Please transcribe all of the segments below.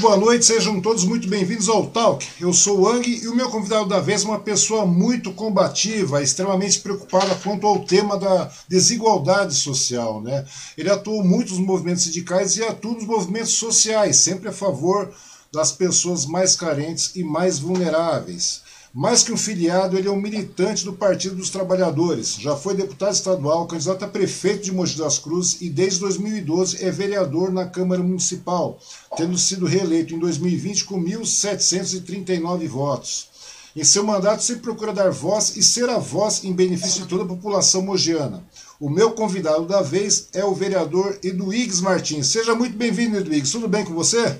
Boa noite, sejam todos muito bem-vindos ao Talk. Eu sou o Ang e o meu convidado da vez é uma pessoa muito combativa, extremamente preocupada quanto ao tema da desigualdade social. Né? Ele atuou muito nos movimentos sindicais e atua nos movimentos sociais, sempre a favor das pessoas mais carentes e mais vulneráveis. Mais que um filiado, ele é um militante do Partido dos Trabalhadores. Já foi deputado estadual, candidato a prefeito de Mogi das Cruzes e desde 2012 é vereador na Câmara Municipal, tendo sido reeleito em 2020 com 1.739 votos. Em seu mandato, sempre procura dar voz e ser a voz em benefício de toda a população mogiana. O meu convidado da vez é o vereador Eduígues Martins. Seja muito bem-vindo, Eduígues. Tudo bem com você?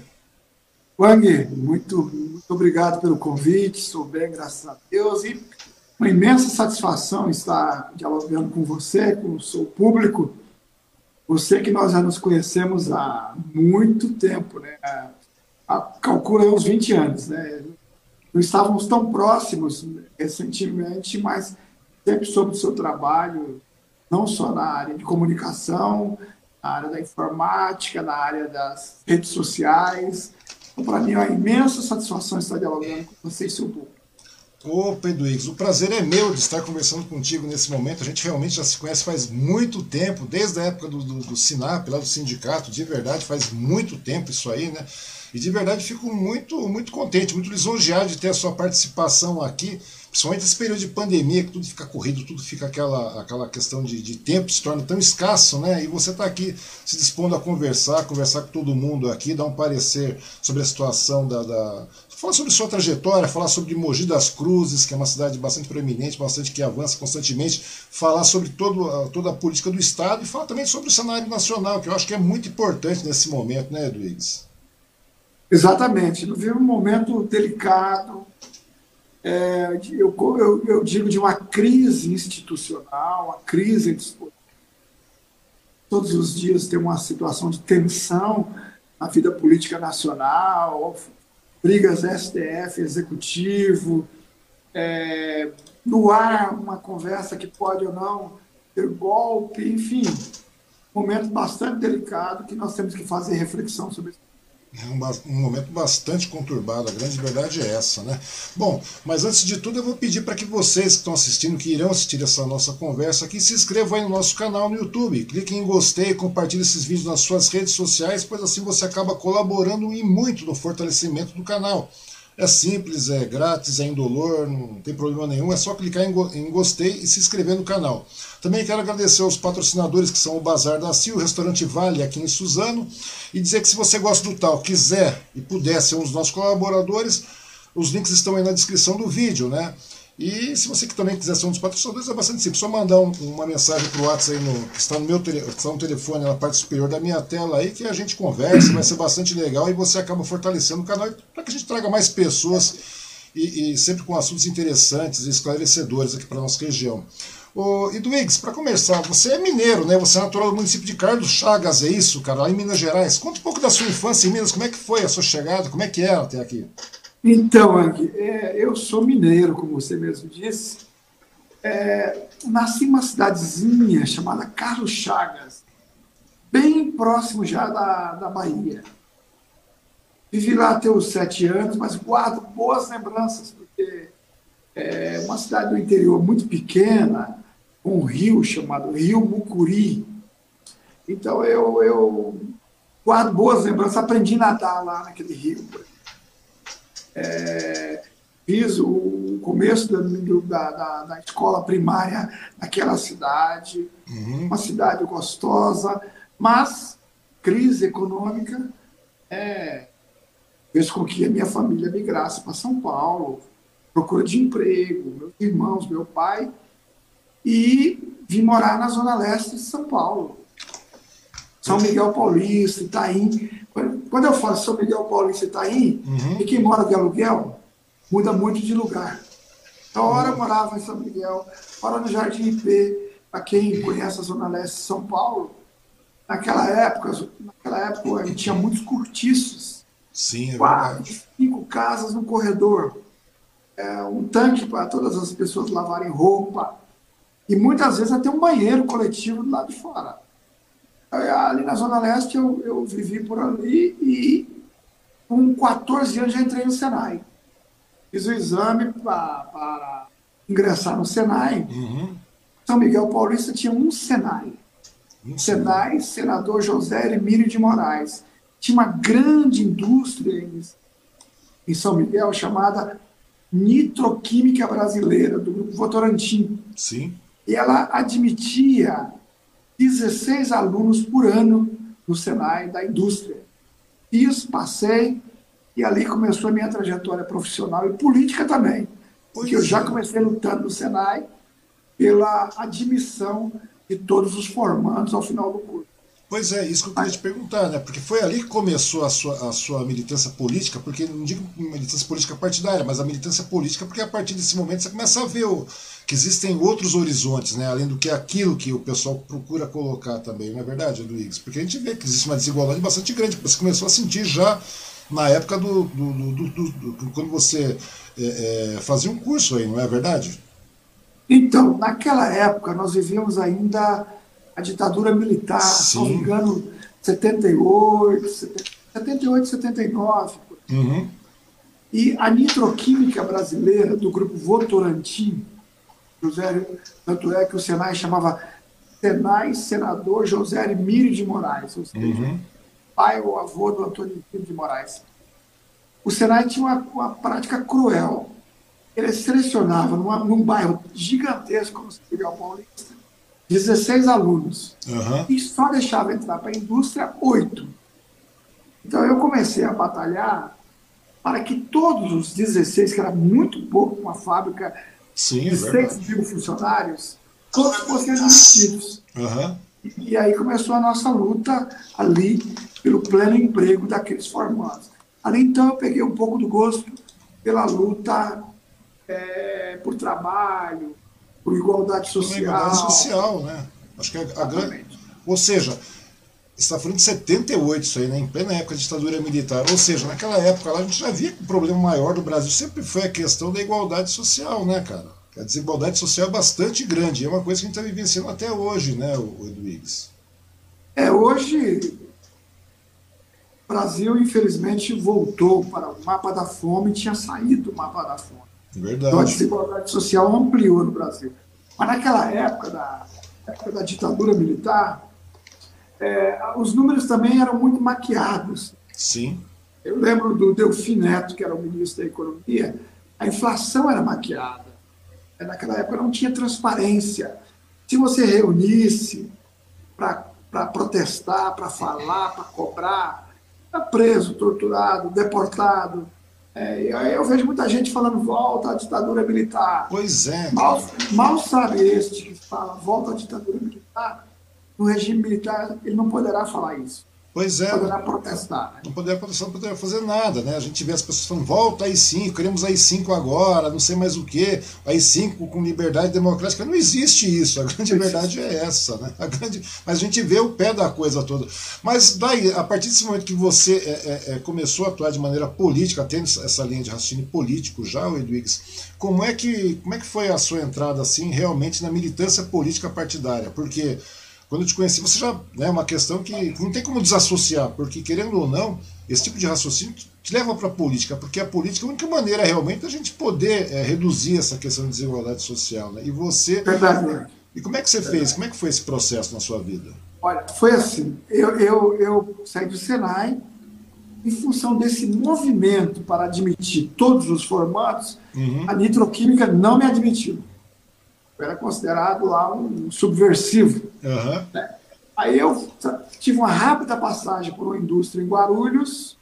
Wang, muito, obrigado pelo convite, estou bem, graças a Deus, e uma imensa satisfação estar dialogando com você, com o seu público, você que nós já nos conhecemos há muito tempo, né? calcula uns 20 anos, né? Não estávamos tão próximos recentemente, mas sempre sobre o seu trabalho, não só na área de comunicação, na área da informática, na área das redes sociais, então, para mim, é uma imensa satisfação estar dialogando com você e seu público. Ô, Pedro Higgs, o prazer é meu de estar conversando contigo nesse momento. A gente realmente já se conhece faz muito tempo, desde a época do, do, do Sinap, lá do sindicato, de verdade, faz muito tempo isso aí, né? E de verdade fico muito, muito contente, muito lisonjeado de ter a sua participação aqui principalmente nesse período de pandemia, que tudo fica corrido, tudo fica aquela, aquela questão de, de tempo se torna tão escasso, né? E você está aqui se dispondo a conversar, conversar com todo mundo aqui, dar um parecer sobre a situação da, da falar sobre sua trajetória, falar sobre Mogi das Cruzes, que é uma cidade bastante proeminente, bastante que avança constantemente, falar sobre todo, toda a política do Estado e falar também sobre o cenário nacional, que eu acho que é muito importante nesse momento, né, Eduígues? Exatamente. Vive um momento delicado, é, eu, eu, eu, digo de uma crise institucional, uma crise entre todos os dias tem uma situação de tensão na vida política nacional, brigas STF, executivo, é, no ar uma conversa que pode ou não ter golpe, enfim, momento bastante delicado que nós temos que fazer reflexão sobre isso. É um, um, momento bastante conturbado, a grande verdade é essa, né? Bom, mas antes de tudo eu vou pedir para que vocês que estão assistindo, que irão assistir essa nossa conversa aqui, se inscrevam aí no nosso canal no YouTube, cliquem em gostei, compartilhem esses vídeos nas suas redes sociais, pois assim você acaba colaborando e muito no fortalecimento do canal. É simples, é grátis, é indolor, não tem problema nenhum, é só clicar em, em gostei e se inscrever no canal. Também quero agradecer aos patrocinadores que são o Bazar da Sil, o Restaurante Vale aqui em Suzano, e dizer que se você gosta do tal, quiser e puder ser um dos nossos colaboradores, os links estão aí na descrição do vídeo, né? E se você também quiser ser um dos patrocinadores, é bastante simples. Só mandar um, uma mensagem para o WhatsApp aí no, que está no meu tele, está no telefone na parte superior da minha tela aí, que a gente conversa, vai ser bastante legal e você acaba fortalecendo o canal para que a gente traga mais pessoas e, e sempre com assuntos interessantes e esclarecedores aqui para a nossa região. Ô, Edwigs, para começar, você é mineiro, né? Você é natural do município de Carlos Chagas, é isso, cara, lá em Minas Gerais. Conta um pouco da sua infância em Minas, como é que foi a sua chegada, como é que era até aqui? Então, Ang, é, eu sou mineiro, como você mesmo disse. É, nasci em uma cidadezinha chamada Carlos Chagas, bem próximo já da, da Bahia. Vivi lá até os sete anos, mas guardo boas lembranças, porque é uma cidade do interior muito pequena, com um rio chamado Rio Mucuri. Então eu, eu guardo boas lembranças, aprendi a nadar lá naquele rio. É, fiz o começo da, da, da, escola primária naquela cidade, uhum. uma cidade gostosa, mas crise econômica é, fez com que a minha família migrasse para São Paulo, procura de emprego, meus irmãos, meu pai, e vim morar na zona leste de São Paulo. São Miguel Paulista, Itaim. Quando eu falo São Miguel Paulista e Itaim, uhum. e quem mora de aluguel, muda muito de lugar. Então, hora eu morava em São Miguel, hora no Jardim IP, para quem conhece a Zona Leste de São Paulo, naquela época, naquela época a gente tinha muitos cortiços. Sim, é quatro, cinco casas no corredor. É, um tanque para todas as pessoas lavarem roupa. E muitas vezes até um banheiro coletivo do lado de fora ali na Zona Leste eu, eu vivi por ali e Com 14 anos já entrei no Senai. Fiz o exame para ingressar no Senai. Uhum. São Miguel Paulista tinha um Senai. Sei. Senai, senador José Emílio de Moraes. Tinha uma grande indústria em, em São Miguel chamada Nitroquímica Brasileira, do Grupo Votorantim. Sim. E ela admitia 16 alunos por ano no Senai da indústria. Fiz, passei, e ali começou a minha trajetória profissional e política também. Porque eu já é. comecei lutando no Senai pela admissão de todos os formandos ao final do curso. Pois é, isso que eu queria te perguntar, né? Porque foi ali que começou a sua, a sua militância política, porque não digo militância política partidária, mas a militância política, porque a partir desse momento você começa a ver o, que existem outros horizontes, né? Além do que aquilo que o pessoal procura colocar também, não é verdade, Luiz? Porque a gente vê que existe uma desigualdade bastante grande, você começou a sentir já na época do. do, do, do- do- quando você é, é, fazia um curso aí, não é verdade? Então, naquela época, nós vivíamos ainda a ditadura militar, se não me Sim. engano, 78, 78, 79. Uhum. E a nitroquímica brasileira do grupo Votorantim, José, tanto é que o Senai chamava Senai Senador José Emílio de Moraes, ou seja, Uhum. pai ou avô do Antônio Emílio de Moraes. O Senai tinha uma, uma prática cruel. Ele selecionava numa- num bairro gigantesco como São Miguel Paulista 16 alunos Aham. e só deixava entrar para a indústria oito. Então eu comecei a batalhar para que todos os 16, que era muito pouco, uma fábrica Sim, é de verdade. 6 mil funcionários, todos fossem admitidos. Aham. E aí começou a nossa luta ali pelo pleno emprego daqueles formandos. Ali então eu peguei um pouco do gosto pela luta eh, por trabalho, por igualdade social. igualdade social, né? Acho que a, a grande. Ou seja, está falando de 78, isso aí, né? Em plena época de ditadura militar. Ou seja, naquela época lá a gente já via que o problema maior do Brasil sempre foi a questão da igualdade social, né, cara? A desigualdade social é bastante grande. É uma coisa que a gente está vivenciando até hoje, né, Edwigs? É, hoje o Brasil, infelizmente, voltou para o mapa da fome, tinha saído do mapa da fome. Então a Verdade. desigualdade social ampliou no Brasil. Mas naquela época da, época da ditadura militar, é, os números também eram muito maquiados. Sim. Eu lembro do Delfim Neto, que era o ministro da Economia, a inflação era maquiada. Naquela época não tinha transparência. Se você reunisse para protestar, para falar, para cobrar, era preso, torturado, deportado. É, e aí eu vejo muita gente falando volta à ditadura militar. Pois é. Mal, mal sabe este que fala volta à ditadura militar. No regime militar, ele não poderá falar isso. Pois é. Poderá protestar. né? Não poderia, não poderia fazer nada, né? A gente vê as pessoas falando, volta aí 5 queremos aí 5 agora, não sei mais o que, aí 5 com liberdade democrática. Não existe isso, a grande verdade é essa, né? A grande, mas a gente vê o pé da coisa toda. Mas daí, a partir desse momento que você é, é, é, começou a atuar de maneira política, tendo essa linha de raciocínio político já, o Edwigs, como é que como é que foi a sua entrada assim realmente na militância política partidária? Porque quando eu te conheci, você já é né, uma questão que não tem como desassociar, porque querendo ou não, esse tipo de raciocínio te leva para a política, porque a política é a única maneira realmente da gente poder é, reduzir essa questão de desigualdade social. Né? E você. Verdade. E como é que você fez? Como é que foi esse processo na sua vida? Olha, foi assim. Eu, eu, eu saí do Senai em função desse movimento para admitir todos os formatos, Uhum. a nitroquímica não me admitiu. Era considerado lá um subversivo. Aham. Aí eu tive uma rápida passagem por uma indústria em Guarulhos.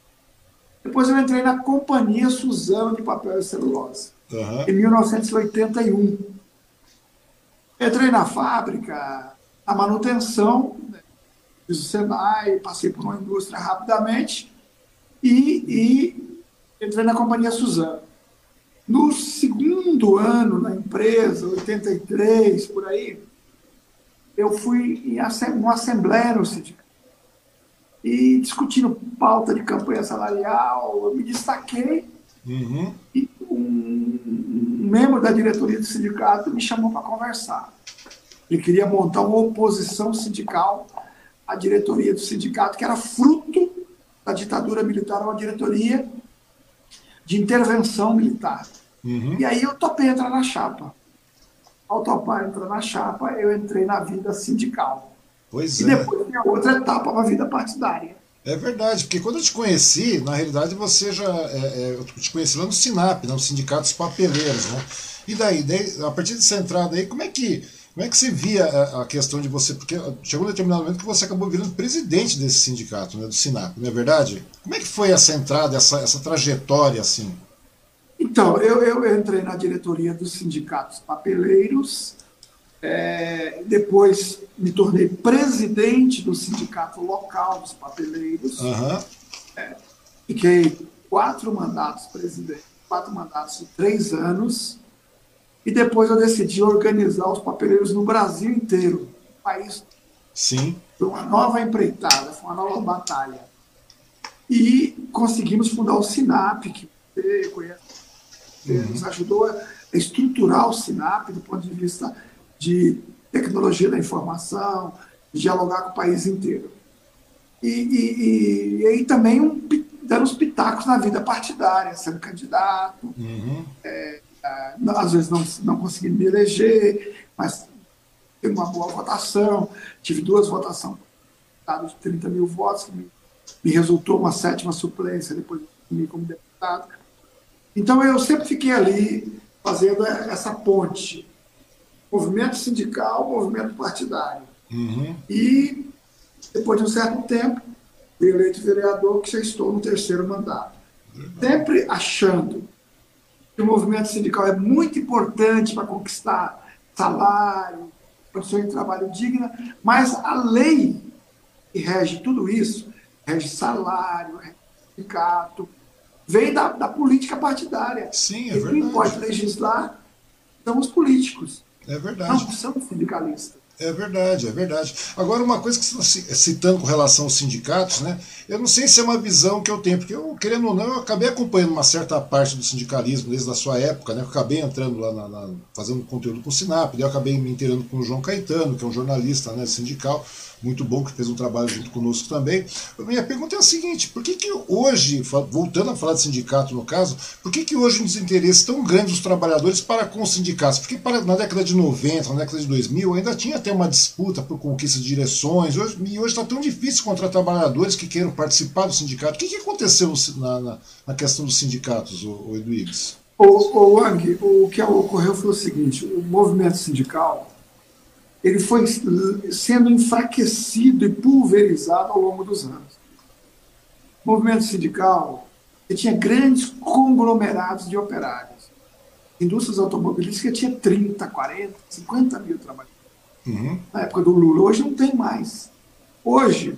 Depois eu entrei na Companhia Suzano de Papel e Celulose, Aham. em 1981. Entrei na fábrica, a manutenção, né, fiz o Senai, passei por uma indústria rapidamente e, e entrei na Companhia Suzano. No segundo ano na empresa, 83, por aí, eu fui em uma assembleia no sindicato. E discutindo pauta de campanha salarial, eu me destaquei Uhum. e um, um membro da diretoria do sindicato me chamou para conversar. Ele queria montar uma oposição sindical à diretoria do sindicato, que era fruto da ditadura militar, uma diretoria de intervenção militar. Uhum. E aí eu topei entrar na chapa. Ao topar entrar na chapa, eu entrei na vida sindical. Pois e é. depois tem a outra etapa, a vida partidária. É verdade, porque quando eu te conheci, na realidade você já. É, é, eu te conheci lá no SINAP, né, no Sindicato dos Papeleiros, né? E daí, daí, a partir dessa entrada aí, como é que. Como é que você via a, a, questão de você? Porque chegou um determinado momento que você acabou virando presidente desse sindicato, né, do SINAP, não é verdade? Como é que foi essa entrada, essa, essa trajetória assim? Então, eu, eu entrei na diretoria dos sindicatos papeleiros, é, depois me tornei presidente do sindicato local dos papeleiros. Uhum. É, fiquei quatro mandatos presidente, quatro mandatos de três anos. E depois eu decidi organizar os papeleiros no Brasil inteiro, no país. Sim. Foi uma nova empreitada, foi uma nova batalha. E conseguimos fundar o SINAP, que você conhece, uhum. nos ajudou a estruturar o SINAP do ponto de vista de tecnologia da informação, dialogar com o país inteiro. E, e, e, e aí também um, dando os pitacos na vida partidária, sendo candidato, uhum. é, é, às vezes não, não consegui me eleger, mas teve uma boa votação, tive duas votações de 30 mil votos, que me, me resultou uma sétima suplência depois de como deputado. Então eu sempre fiquei ali fazendo essa ponte movimento sindical, movimento partidário. Uhum. E, depois de um certo tempo, fui eleito vereador, que já estou no terceiro mandato. Sempre achando que o movimento sindical é muito importante para conquistar salário, condições de trabalho digna, mas a lei que rege tudo isso, rege salário, rege sindicato, vem da, da política partidária. Sim, é e quem pode legislar são os políticos. É verdade. Não são sindicalistas. É verdade, é verdade. Agora, uma coisa que você está citando com relação aos sindicatos, né? Eu não sei se é uma visão que eu tenho, porque eu, querendo ou não, eu acabei acompanhando uma certa parte do sindicalismo desde a sua época, né? Eu acabei entrando lá, na, na, fazendo conteúdo com o Sinap, daí eu acabei me inteirando com o João Caetano, que é um jornalista né, sindical muito bom, que fez um trabalho junto conosco também. Minha pergunta é a seguinte: por que, que hoje, voltando a falar de sindicato no caso, por que, que hoje um desinteresse tão grande dos trabalhadores para com os sindicatos? Porque para, na década de 90, na década de 2000, ainda tinha até uma disputa por conquista de direções, hoje, e hoje está tão difícil encontrar trabalhadores que queiram participar do sindicato. O que, que aconteceu na, na, na questão dos sindicatos, o, o Eduígues? O, o Wang, o que ocorreu foi o seguinte: o movimento sindical ele foi sendo enfraquecido e pulverizado ao longo dos anos. O movimento sindical tinha grandes conglomerados de operários. Indústrias automobilísticas tinha 30, 40, 50 mil trabalhadores. Uhum. Na época do Lula. Hoje não tem mais. Hoje,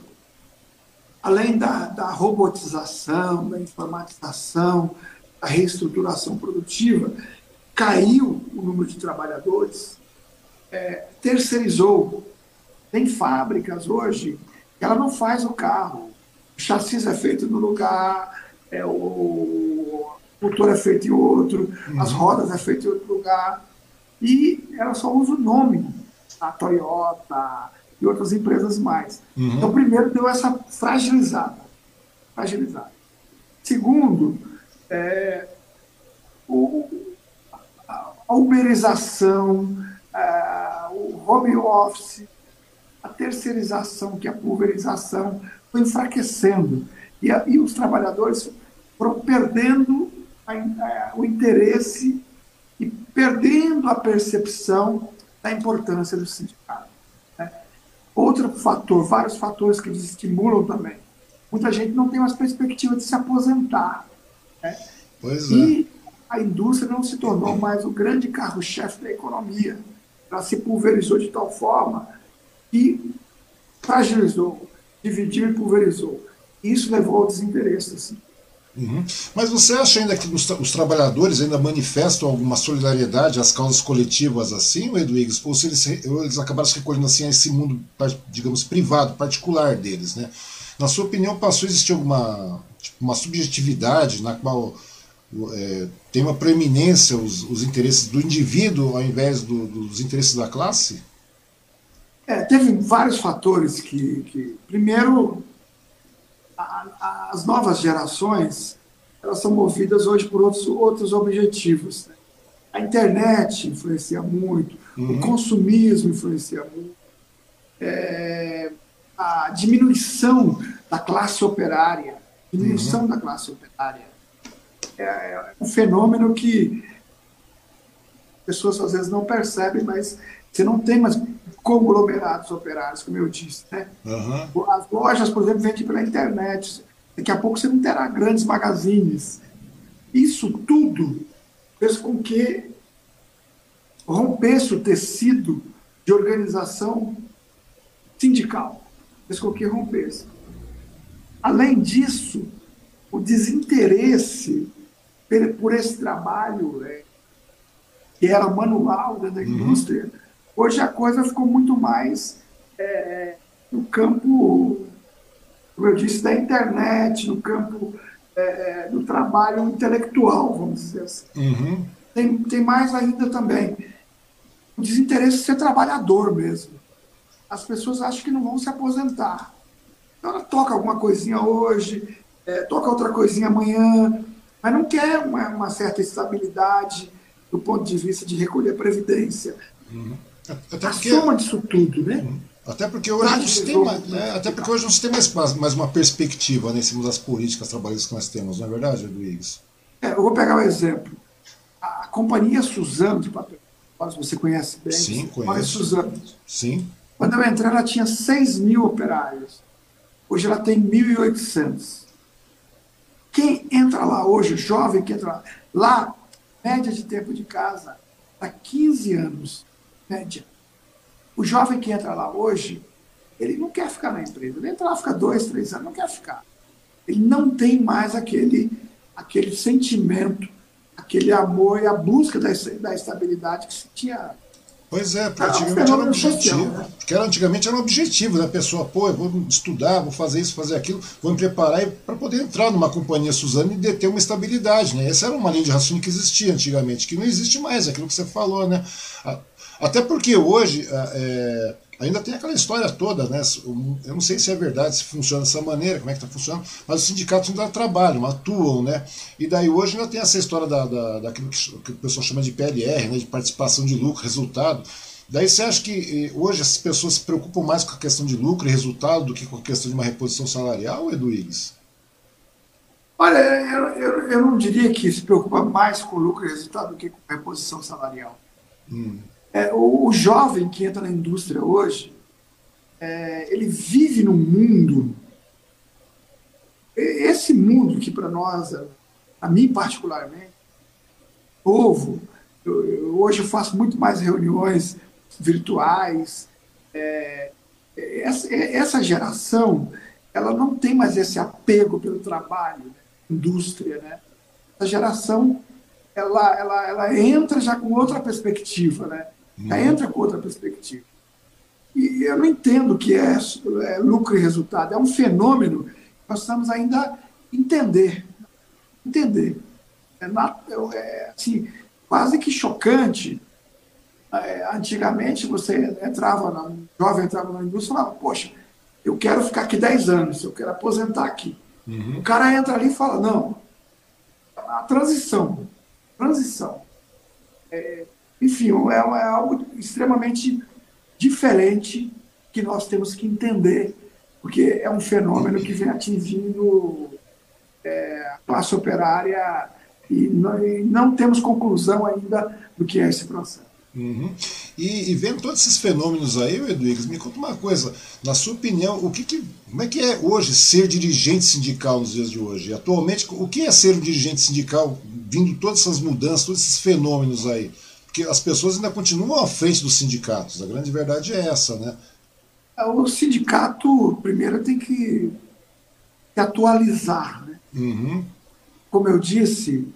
além da, da robotização, da informatização, da reestruturação produtiva, caiu o número de trabalhadores é, terceirizou. Tem fábricas hoje que ela não faz o carro. O chassi é feito no lugar, é, o motor é feito em outro, uhum. as rodas é feito em outro lugar. E ela só usa o nome, a Toyota e outras empresas mais. Uhum. Então, primeiro, deu essa fragilizada. fragilizada. Segundo, é, o, a uberização, o home office, a terceirização, que é a pulverização, foi enfraquecendo. E, a, e os trabalhadores foram perdendo a, a, o interesse e perdendo a percepção da importância do sindicato. Né? Outro fator, vários fatores que estimulam também. Muita gente não tem mais perspectiva de se aposentar. Né? Pois é. E a indústria não se tornou mais o grande carro-chefe da economia ela se pulverizou de tal forma que fragilizou, dividiu e pulverizou. Isso levou ao desinteresse. Assim. Uhum. Mas você acha ainda que os, os, trabalhadores ainda manifestam alguma solidariedade às causas coletivas assim, Edwigs? Ou se eles, eles acabaram se recolhendo assim a esse mundo, digamos, privado, particular deles, né? Na sua opinião, passou a existir alguma tipo, uma subjetividade na qual é, tem uma preeminência os, os interesses do indivíduo ao invés do, dos interesses da classe? É, teve vários fatores que, que primeiro, a, as novas gerações elas são movidas hoje por outros, outros objetivos. Né? A internet influencia muito, uhum. o consumismo influencia muito, é, a diminuição da classe operária, diminuição uhum. da classe operária. É, é um fenômeno que pessoas às vezes não percebem, mas você não tem mais conglomerados operários, como eu disse. Né? Uhum. As lojas, por exemplo, vendem pela internet. Daqui a pouco você não terá grandes magazines. Isso tudo fez com que rompesse o tecido de organização sindical. Fez com que rompesse. Além disso, o desinteresse por esse trabalho né, que era manual dentro da uhum. indústria, hoje a coisa ficou muito mais é, no campo, como eu disse, da internet, no campo é, é do trabalho intelectual, vamos dizer assim. Uhum. Tem, tem mais ainda também o desinteresse de ser trabalhador mesmo. As pessoas acham que não vão se aposentar. Então ela toca alguma coisinha hoje, é, toca outra coisinha amanhã, mas não quer uma, uma certa estabilidade, do ponto de vista de recolher previdência. Uhum. Até a porque, soma disso tudo, né? Uhum. Até porque hoje não se tem mais, né? até porque hoje não se tem mais, mais uma perspectiva né, em cima das políticas trabalhistas que nós temos, não é verdade, Luiz? É, eu vou pegar um exemplo. A, a companhia Suzano de papel, você conhece bem? Sim, conheço. Suzano. Sim. Quando eu entrei, ela tinha 6 mil operários. Hoje ela tem 1.800. Quem entra lá hoje, jovem que entra lá, lá média de tempo de casa há 15 anos, média. O jovem que entra lá hoje, ele não quer ficar na empresa. Ele entra lá, fica dois, três anos, não quer ficar. Ele não tem mais aquele, aquele sentimento, aquele amor e a busca da, da estabilidade que se tinha Pois é, porque antigamente era um objetivo. Né? Porque era, antigamente era um objetivo da pessoa, pô, eu vou estudar, vou fazer isso, fazer aquilo, vou me preparar para poder entrar numa companhia Suzano e deter uma estabilidade. Né? Essa era uma linha de raciocínio que existia antigamente, que não existe mais, é aquilo que você falou, né? Até porque hoje. É, Ainda tem aquela história toda, né? Eu não sei se é verdade, se funciona dessa maneira, como é que está funcionando, mas os sindicatos ainda trabalham, atuam, né? E daí hoje ainda tem essa história da, da, daquilo que, que o pessoal chama de PLR, né? De participação de lucro, resultado. Daí você acha que hoje as pessoas se preocupam mais com a questão de lucro e resultado do que com a questão de uma reposição salarial, Edu Iris? Olha, eu, eu, eu, não diria que se preocupa mais com lucro e resultado do que com reposição salarial. Hum. É, o, o, jovem que entra na indústria hoje, é, ele vive num mundo. Esse mundo que para nós, a mim particularmente, povo, eu, eu, hoje eu faço muito mais reuniões virtuais. É, essa, essa, geração, ela não tem mais esse apego pelo trabalho, né? indústria, né? Essa geração, ela, ela, ela entra já com outra perspectiva, né? Uhum. entra com outra perspectiva. E eu não entendo o que é, é, lucro e resultado. É um fenômeno que nós precisamos ainda entender. Entender. É, é assim, quase que chocante. É, antigamente, você entrava, na, um jovem entrava na indústria e falava, poxa, eu quero ficar aqui 10 anos, eu quero aposentar aqui. Uhum. O cara entra ali e fala, não, a transição, transição. É, enfim, é, é algo extremamente diferente que nós temos que entender, porque é um fenômeno que vem atingindo é, a classe operária e não, e não, temos conclusão ainda do que é esse processo. Uhum. E, e, vendo todos esses fenômenos aí, Edwiges, me conta uma coisa, na sua opinião, o que, que como é que é hoje ser dirigente sindical nos dias de hoje? Atualmente, o que é ser um dirigente sindical, vindo todas essas mudanças, todos esses fenômenos aí? Porque as pessoas ainda continuam à frente dos sindicatos. A grande verdade é essa, né? É, o sindicato, primeiro, tem que atualizar. Né? Uhum. Como eu disse,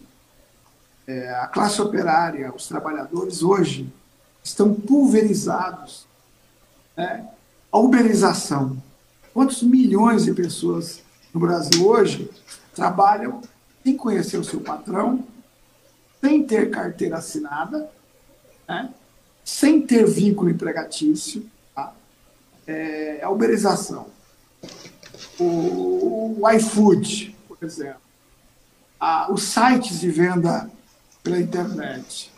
é, a classe operária, os trabalhadores hoje estão pulverizados. Né? A uberização. Quantos milhões de pessoas no Brasil hoje trabalham sem conhecer o seu patrão, sem ter carteira assinada, né? sem ter vínculo empregatício, tá? é, a uberização. o, o iFood, por exemplo, a, os sites de venda pela internet,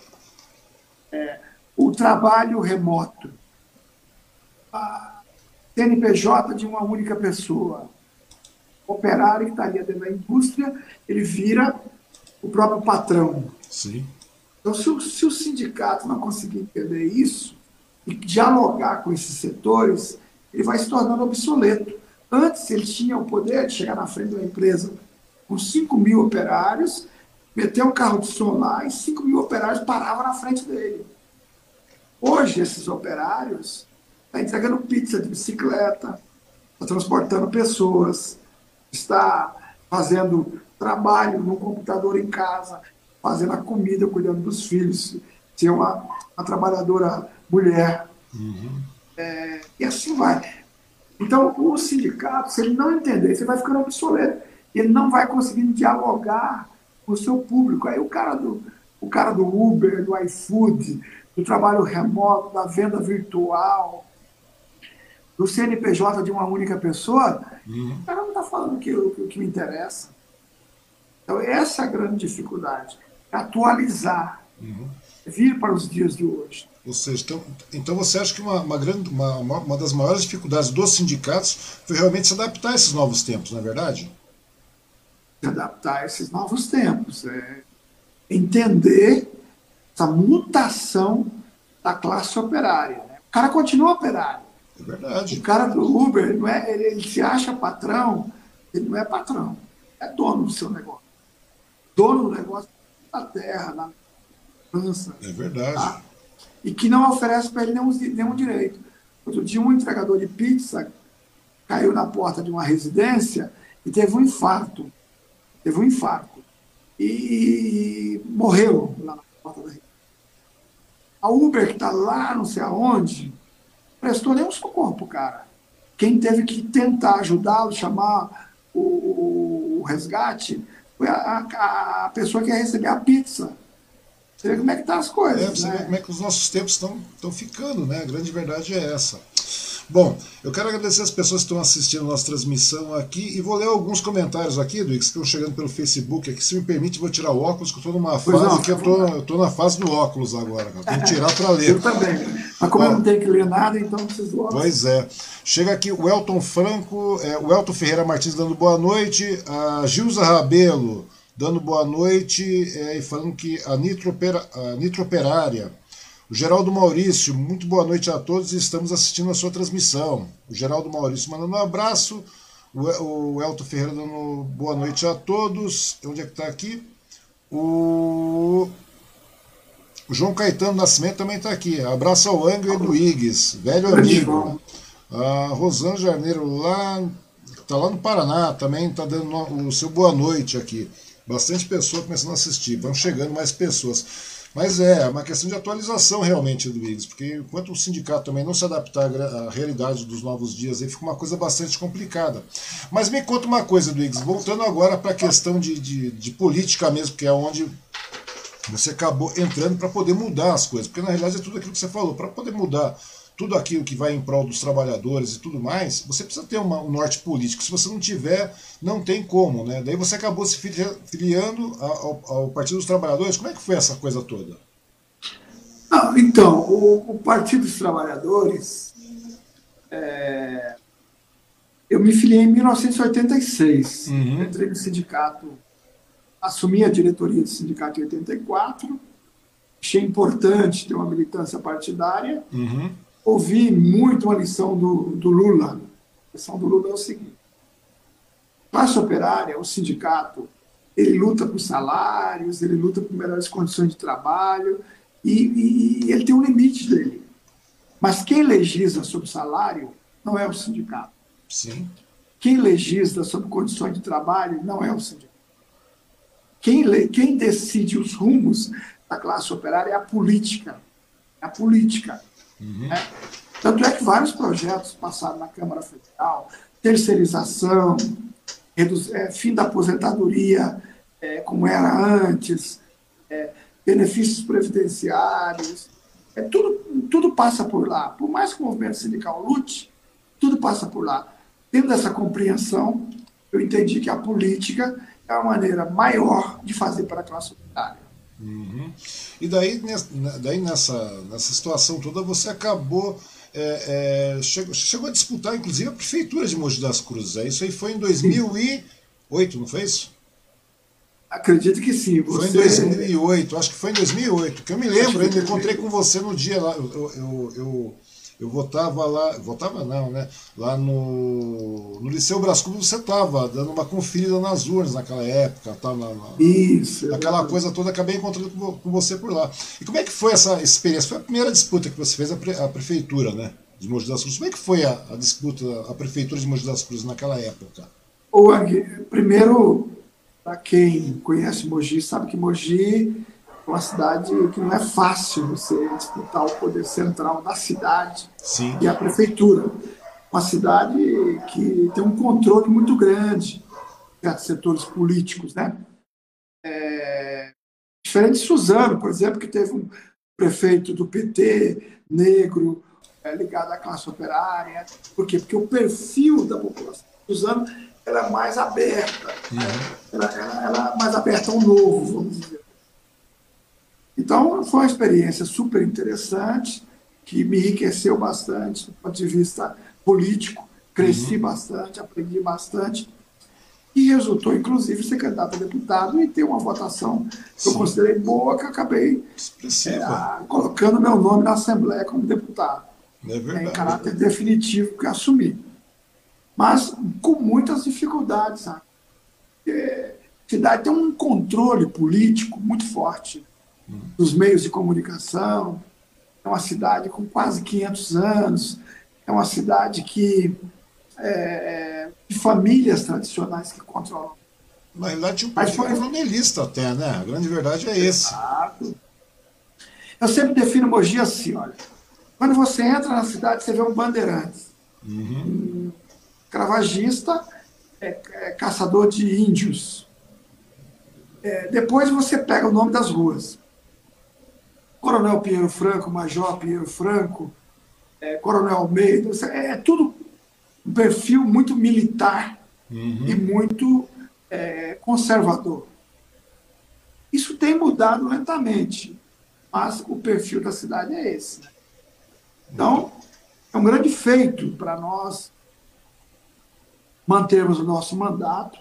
é, o trabalho remoto, a CNPJ de uma única pessoa, o operário que estaria dentro da indústria, ele vira o próprio patrão. Sim. Então, se o, se o sindicato não conseguir entender isso e dialogar com esses setores, ele vai se tornando obsoleto. Antes, ele tinha o poder de chegar na frente da empresa com 5 mil operários, meter um carro de som lá e 5 mil operários paravam na frente dele. Hoje, esses operários estão tá entregando pizza de bicicleta, está transportando pessoas, está fazendo trabalho no computador em casa, fazendo a comida, cuidando dos filhos, ser uma, uma trabalhadora mulher. Uhum. É, e assim vai. Então, o sindicato, se ele não entender, você vai ficando obsoleto. Ele não vai conseguindo dialogar com o seu público. Aí o cara do, o cara do Uber, do iFood, do trabalho remoto, da venda virtual, do CNPJ de uma única pessoa, uhum. o cara não está falando o que, o que me interessa. Então, essa é a grande dificuldade. Atualizar. Uhum. Vir para os dias de hoje. Ou seja, então, então você acha que uma, uma, grande, uma, uma das maiores dificuldades dos sindicatos foi realmente se adaptar a esses novos tempos, não é verdade? Se adaptar a esses novos tempos. É entender essa mutação da classe operária. Né? O cara continua operário. É verdade. O cara do Uber, não é, ele, ele se acha patrão, ele não é patrão, é dono do seu negócio. Dono do negócio terra, da França. É verdade. Tá? e que não oferece para ele nenhum, nenhum direito. Outro dia, um entregador de pizza caiu na porta de uma residência e teve um infarto. Teve um infarto. E, morreu lá na porta da residência. A Uber, que está lá não sei aonde, prestou nenhum socorro para o cara. Quem teve que tentar ajudá-lo, chamar o, o, o resgate, foi a, a, a pessoa que ia receber a pizza. Você vê como é que tá as coisas. É, você né? vê como é que os nossos tempos estão ficando, né? A grande verdade é essa. Bom, eu quero agradecer as pessoas que estão assistindo a nossa transmissão aqui e vou ler alguns comentários aqui, Duix, que estão chegando pelo Facebook aqui. Se me permite, vou tirar o óculos, que eu estou numa fase não, que eu tô, eu tô na fase do óculos agora. Eu tenho que tirar para ler. Eu também. Mas como eu não tenho que ler nada, então não preciso do óculos. Pois é. Chega aqui o Elton Franco, é, o Elton Ferreira Martins dando boa noite, a Gilza Rabelo dando boa noite é, e falando que a, nitropera, a nitroperária. O Geraldo Maurício, muito boa noite a todos estamos assistindo a sua transmissão. O Geraldo Maurício mandando um abraço. O, o Elton Ferreira dando boa noite a todos. Onde é que está aqui? O, o João Caetano Nascimento também está aqui. Abraço ao Anglo e do Igues, velho amigo. A Rosana Jarneiro lá, está lá no Paraná, também está dando o seu boa noite aqui bastante pessoa começando a assistir, vão chegando mais pessoas. Mas é, é uma questão de atualização realmente IGS, porque enquanto o sindicato também não se adaptar à realidade dos novos dias, aí fica uma coisa bastante complicada. Mas me conta uma coisa IGS, voltando agora para a questão de, de, de política mesmo, que é onde você acabou entrando para poder mudar as coisas, porque na realidade é tudo aquilo que você falou, para poder mudar tudo aquilo que vai em prol dos trabalhadores e tudo mais, você precisa ter uma, um norte político. Se você não tiver, não tem como. Né? Daí você acabou se filiando ao, ao Partido dos Trabalhadores. Como é que foi essa coisa toda? Não, então, o, o, Partido dos Trabalhadores, é, eu me filiei em 1986. Uhum. Entrei no sindicato, assumi a diretoria do sindicato em 84. Achei importante ter uma militância partidária. Uhum ouvi muito uma lição do, do Lula. A lição do Lula é o seguinte: classe operária, o sindicato, ele luta por salários, ele luta por melhores condições de trabalho e, e, e ele tem um limite dele. Mas quem legisla sobre salário não é o sindicato. Sim. Quem legisla sobre condições de trabalho não é o sindicato. Quem, quem decide os rumos da classe operária é a política. É a política. Uhum. Né? Tanto é que vários projetos passaram na Câmara Federal, terceirização, é, fim da aposentadoria é, como era antes, é, benefícios previdenciários, é, tudo, tudo passa por lá. Por mais que o movimento sindical lute, tudo passa por lá. tendo essa compreensão, eu entendi que a política é a maneira maior de fazer para a classe. Uhum. E daí, daí nessa, nessa situação toda, você acabou. É, é, chegou, chegou, a disputar, inclusive, a prefeitura de Mogi das Cruzes. É, isso aí foi em 2008, não foi isso? Acredito que sim. Você... Foi em 2008, acho que foi em 2008, que eu me lembro, eu encontrei com você no dia lá. Eu, eu, eu, eu votava lá, votava não, né? Lá no, no Liceu Brás Cubas você estava dando uma conferida nas urnas naquela época, tá, na, na, Isso. Aquela coisa toda, acabei encontrando com, você por lá. E como é que foi essa experiência? Foi a primeira disputa que você fez a, pre, a prefeitura, né? De Mogi das Cruzes. Como é que foi a, a disputa, a prefeitura de Mogi das Cruzes naquela época? Ang, primeiro, para quem conhece Mogi, sabe que Mogi uma cidade que não é fácil você disputar o poder central da cidade Sim. e a prefeitura. Uma cidade que tem um controle muito grande de setores políticos, né? É, diferente de Suzano, por exemplo, que teve um prefeito do PT negro é, ligado à classe operária. Por quê? Porque o perfil da população de Suzano era mais aberta, uhum. é mais aberta ao novo, vamos dizer. Então, foi uma experiência super interessante, que me enriqueceu bastante do ponto de vista político, cresci uhum. bastante, aprendi bastante, e resultou, inclusive, ser candidato a deputado e ter uma votação que eu considerei boa, que eu acabei é, colocando meu nome na Assembleia como deputado. É verdade. Em caráter definitivo que assumi. Mas com muitas dificuldades, sabe? a cidade tem um controle político muito forte dos meios de comunicação. É uma cidade com quase 500 anos. É uma cidade que é, é, de famílias tradicionais que controlam. Na realidade, tinha um perfil foi... coronelista até, né? A grande verdade é esse. Exato. Eu sempre defino Mogi assim, olha. Quando você entra na cidade, você vê um bandeirantes. Uhum. Um cravagista, é, é, caçador de índios. É, depois você pega o nome das ruas. Coronel Pinheiro Franco, Major Pinheiro Franco, é, Coronel Almeida, é, é, tudo um perfil muito militar uhum. e muito é, conservador. Isso tem mudado lentamente, mas o perfil da cidade é esse. Né? Então, é um grande feito para nós mantermos o nosso mandato.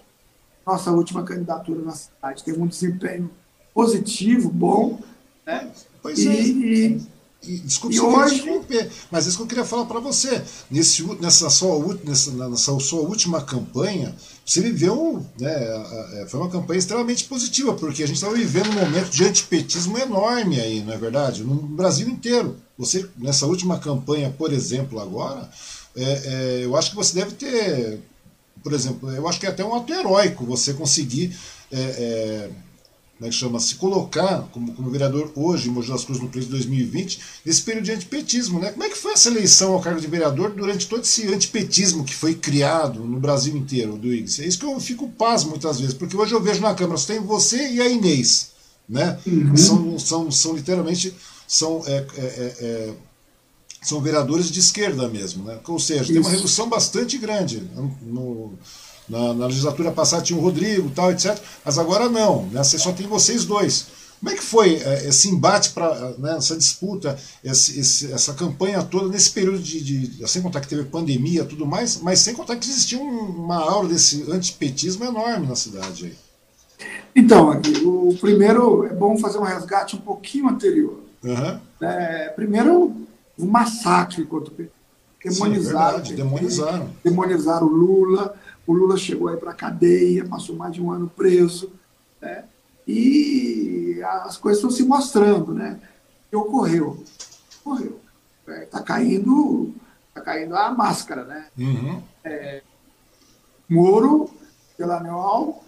Nossa última candidatura na cidade teve um desempenho positivo, bom, né? Pois e, é. E, e, desculpe e hoje... interromper, mas isso que eu queria falar para você. Nesse, nessa, sua, nessa, nessa sua última campanha, você viveu, né, foi uma campanha extremamente positiva, porque a gente estava vivendo um momento de antipetismo enorme aí, não é verdade? No Brasil inteiro. Você, nessa última campanha, por exemplo, agora, é, é, eu acho que você deve ter, por exemplo, eu acho que é até um ato heróico você conseguir. É, é como é que chama, se colocar como, como vereador hoje em Mogi das Cruzes no pleito de 2020, nesse período de antipetismo. Né? Como é que foi essa eleição ao cargo de vereador durante todo esse antipetismo que foi criado no Brasil inteiro, do IGS? É isso que eu fico paz muitas vezes, porque hoje eu vejo na Câmara, só tem você e a Inês. Né? Uhum. São, são, são literalmente são, é, é, é, é são vereadores de esquerda mesmo. Né? Ou seja, isso. tem uma redução bastante grande no, na, na, legislatura passada tinha o Rodrigo, tal, etc. Mas agora não, né? Você só tem vocês dois. Como é que foi é, esse embate para né, essa disputa, esse, esse, essa campanha toda nesse período de, de, sem contar que teve pandemia, e tudo mais, mas sem contar que existia uma aura desse antipetismo enorme na cidade aí. Então, aqui, o primeiro é bom fazer um resgate um pouquinho anterior. Uhum. É, primeiro, o massacre contra o PT. Demonizaram, Sim, é demonizaram. Demonizaram Lula, o Lula chegou aí para a cadeia, passou mais de um ano preso, né? e as coisas estão se mostrando, né? Que ocorreu? Ocorreu. Está é, tá caindo, tá caindo a máscara, né? Uhum. É, Moro, Delanoal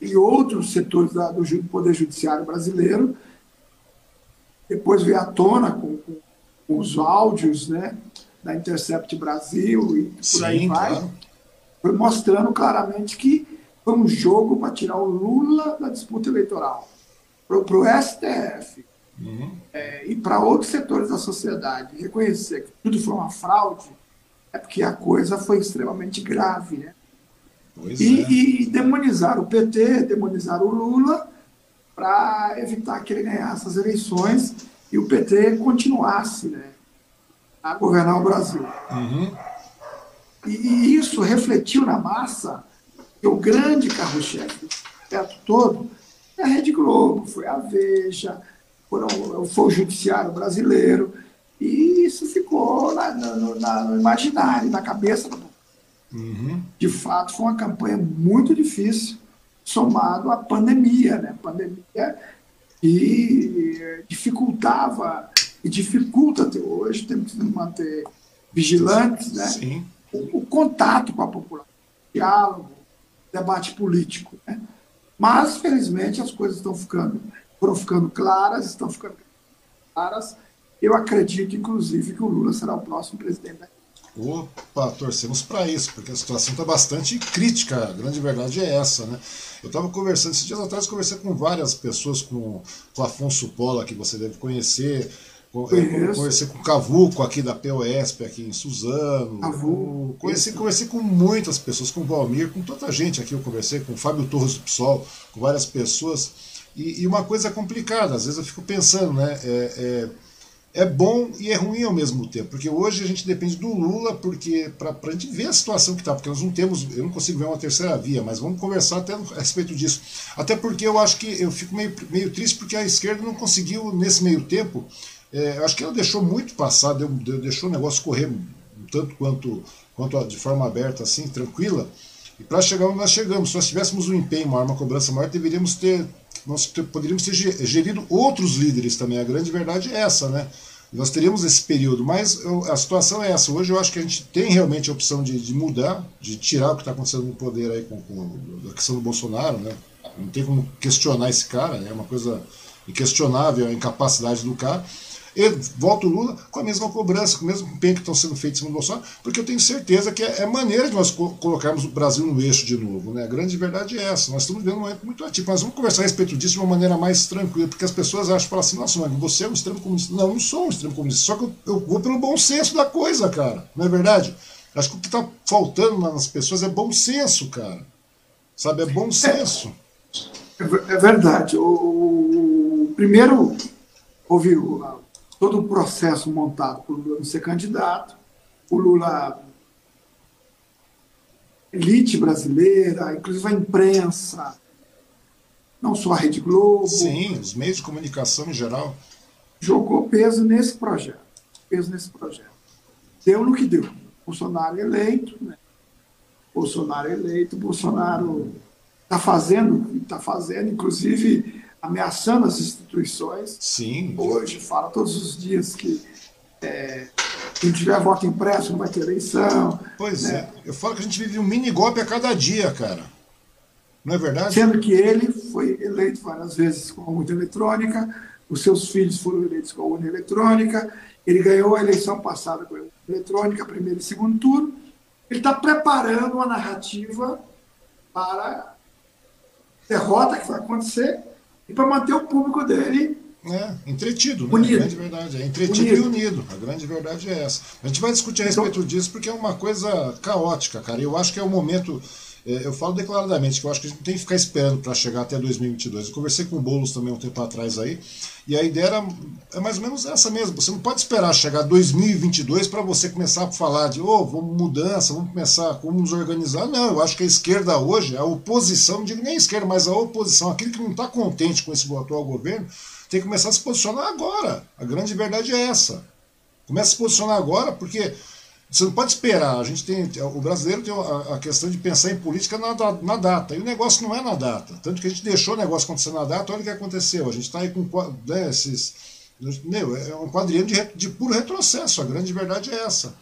e outros setores da, do Poder Judiciário brasileiro, depois veio à tona com, com, com os áudios, né? Da Intercept Brasil e por Sim, aí vai. Claro foi mostrando claramente que foi um jogo para tirar o Lula da disputa eleitoral. Para o STF uhum. é, e para outros setores da sociedade reconhecer que tudo foi uma fraude, é porque a coisa foi extremamente grave. Né? E, é. e, demonizar o PT, demonizar o Lula, para evitar que ele ganhasse as eleições e o PT continuasse né, a governar o Brasil. Uhum. E, isso refletiu na massa que o grande carro-chefe do todo é a Rede Globo, foi a Veja, foram, foi o Judiciário Brasileiro, e isso ficou na, no, na, no imaginário, na cabeça do uhum. De fato, foi uma campanha muito difícil, somado à pandemia, né? Pandemia que dificultava e dificulta até hoje, temos que manter vigilantes, né? O, o, contato com a população, diálogo, debate político, né? Mas, felizmente, as coisas estão ficando, foram ficando claras, estão ficando claras. Eu acredito, inclusive, que o Lula será o próximo presidente da Opa, torcemos para isso, porque a situação está bastante crítica, a grande verdade é essa, né? Eu estava conversando, esses dias atrás, conversei com várias pessoas, com, com Afonso Pola, que você deve conhecer, eu conversei com o Cavuco aqui da POSP, aqui em Suzano. Cavuco. Conheci, conversei com muitas pessoas, com o Valmir, com toda a gente aqui. Eu conversei com o Fábio Torres do PSOL, com várias pessoas. E, e uma coisa complicada, às vezes eu fico pensando, né? É, é, é bom e é ruim ao mesmo tempo, porque hoje a gente depende do Lula, porque para a gente ver a situação que está, porque nós não temos, eu não consigo ver uma terceira via, mas vamos conversar até a respeito disso. Até porque eu acho que eu fico meio, meio triste porque a esquerda não conseguiu, nesse meio tempo, é, eu acho que ela deixou muito passar, deu, deu, deixou o negócio correr tanto quanto, quanto de forma aberta, assim, tranquila, e para chegar onde nós chegamos. Se nós tivéssemos um empenho maior, uma cobrança maior, deveríamos ter nós poderíamos ter gerido outros líderes também. A grande verdade é essa, né? Nós teríamos esse período, mas a situação é essa. Hoje eu acho que a gente tem realmente a opção de, de mudar, de tirar o que está acontecendo no poder aí com, com a questão do Bolsonaro, né? Não tem como questionar esse cara, é uma coisa inquestionável a incapacidade do cara. E volta o Lula com a mesma cobrança, com o mesmo empenho que estão sendo feitos no Bolsonaro, porque eu tenho certeza que é, é maneira de nós co colocarmos o Brasil no eixo de novo. Né? A grande verdade é essa. Nós estamos vivendo um momento muito ativo. Mas vamos conversar a respeito disso de uma maneira mais tranquila, porque as pessoas acham falam assim, nossa, mano, você é um extremo comunista. Não, eu não sou um extremo comunista, só que eu, eu vou pelo bom senso da coisa, cara. Não é verdade? Acho que o que está faltando nas pessoas é bom senso, cara. Sabe, é bom senso. É, é verdade. O, o, primeiro, houve todo o processo montado por Lula não ser candidato, o Lula, elite brasileira, inclusive a imprensa, não só a Rede Globo. Sim, os meios de comunicação em geral. Jogou peso nesse projeto. Peso nesse projeto. Deu no que deu. Bolsonaro eleito, né? Bolsonaro eleito, Bolsonaro está fazendo o está fazendo, inclusive ameaçando as instituições. Sim. Hoje fala todos os dias que é, quem tiver voto impresso não vai ter eleição. Pois né? é. Eu falo que a gente vive um mini golpe a cada dia, cara. Não é verdade? Sendo que ele foi eleito várias vezes com a urna eletrônica, os seus filhos foram eleitos com a urna eletrônica, ele ganhou a eleição passada com a urna eletrônica, primeiro e segundo turno. Ele está preparando uma narrativa para a derrota que vai acontecer e para manter o público dele é, entretido, né? Unido. A grande verdade. É entretido unido. e unido. A grande verdade é essa. A gente vai discutir a respeito disso porque é uma coisa caótica, cara. Eu acho que é o momento. É, eu falo declaradamente que eu acho que a gente tem que ficar esperando para chegar até 2022. Eu conversei com o Boulos também um tempo atrás aí, e a ideia era, é mais ou menos essa mesmo. Você não pode esperar chegar 2022 para você começar a falar de, oh, vamos mudança, vamos começar, como nos organizar. Não, eu acho que a esquerda hoje, a oposição, não digo nem a esquerda, mas a oposição, aquele que não está contente com esse atual governo, tem que começar a se posicionar agora. A grande verdade é essa. Começa a se posicionar agora, porque você não pode esperar. A gente tem, o brasileiro tem a, a questão de pensar em política na, na, data. E o negócio não é na data. Tanto que a gente deixou o negócio acontecer na data, olha o que aconteceu. A gente está aí com né, esses. Meu, é um quadrinho de, de puro retrocesso. A grande verdade é essa.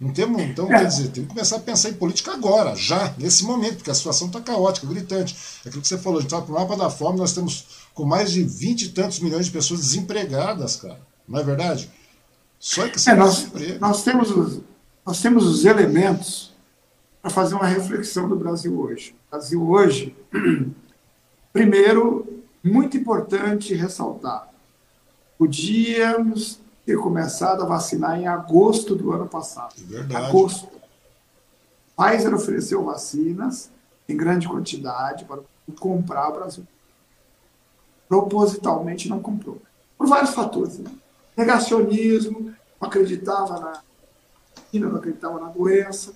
Não temos, então, é. quer dizer, tem que começar a pensar em política agora, já, nesse momento, porque a situação está caótica, gritante. É aquilo que você falou, a gente está no mapa da fome, nós temos com mais de vinte e tantos milhões de pessoas desempregadas, cara. Não é verdade? Só que é, nós, nós temos os, nós temos os elementos para fazer uma reflexão do Brasil hoje. O Brasil hoje, primeiro, muito importante ressaltar, podíamos ter começado a vacinar em agosto do ano passado. É verdade. Agosto. Pfizer ofereceu vacinas em grande quantidade para comprar o Brasil. Propositalmente não comprou. Por vários fatores. Né? Negacionismo, não acreditava na vacina, não acreditava na doença.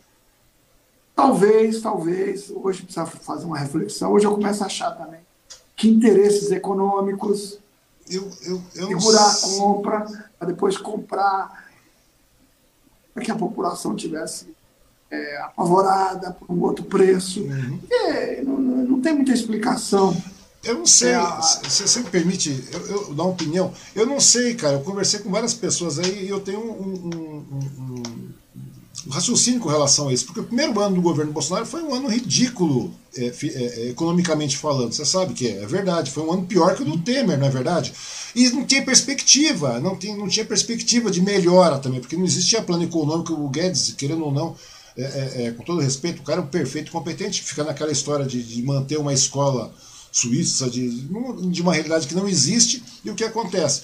Talvez, talvez, hoje precisa fazer uma reflexão. Hoje eu começo a achar também que interesses econômicos, eu, eu, eu segurar a compra, para depois comprar, para que a população tivesse é, apavorada por um outro preço. Uhum. É, não, não, tem muita explicação. Eu não sei, é, se você me permite eu, eu, dar uma opinião, eu não sei, cara, eu conversei com várias pessoas aí e eu tenho um, um, um, um, raciocínio com relação a isso, porque o primeiro ano do governo Bolsonaro foi um ano ridículo, é, é, é, economicamente falando, você sabe que é, é verdade, foi um ano pior que o do Temer, não é verdade? E não tinha perspectiva, não, tem, não tinha perspectiva de melhora também, porque não existia plano econômico, o Guedes, querendo ou não, é, é, com todo respeito, o cara é um perfeito competente, fica naquela história de, de manter uma escola suíça, de, de uma realidade que não existe, e o que acontece?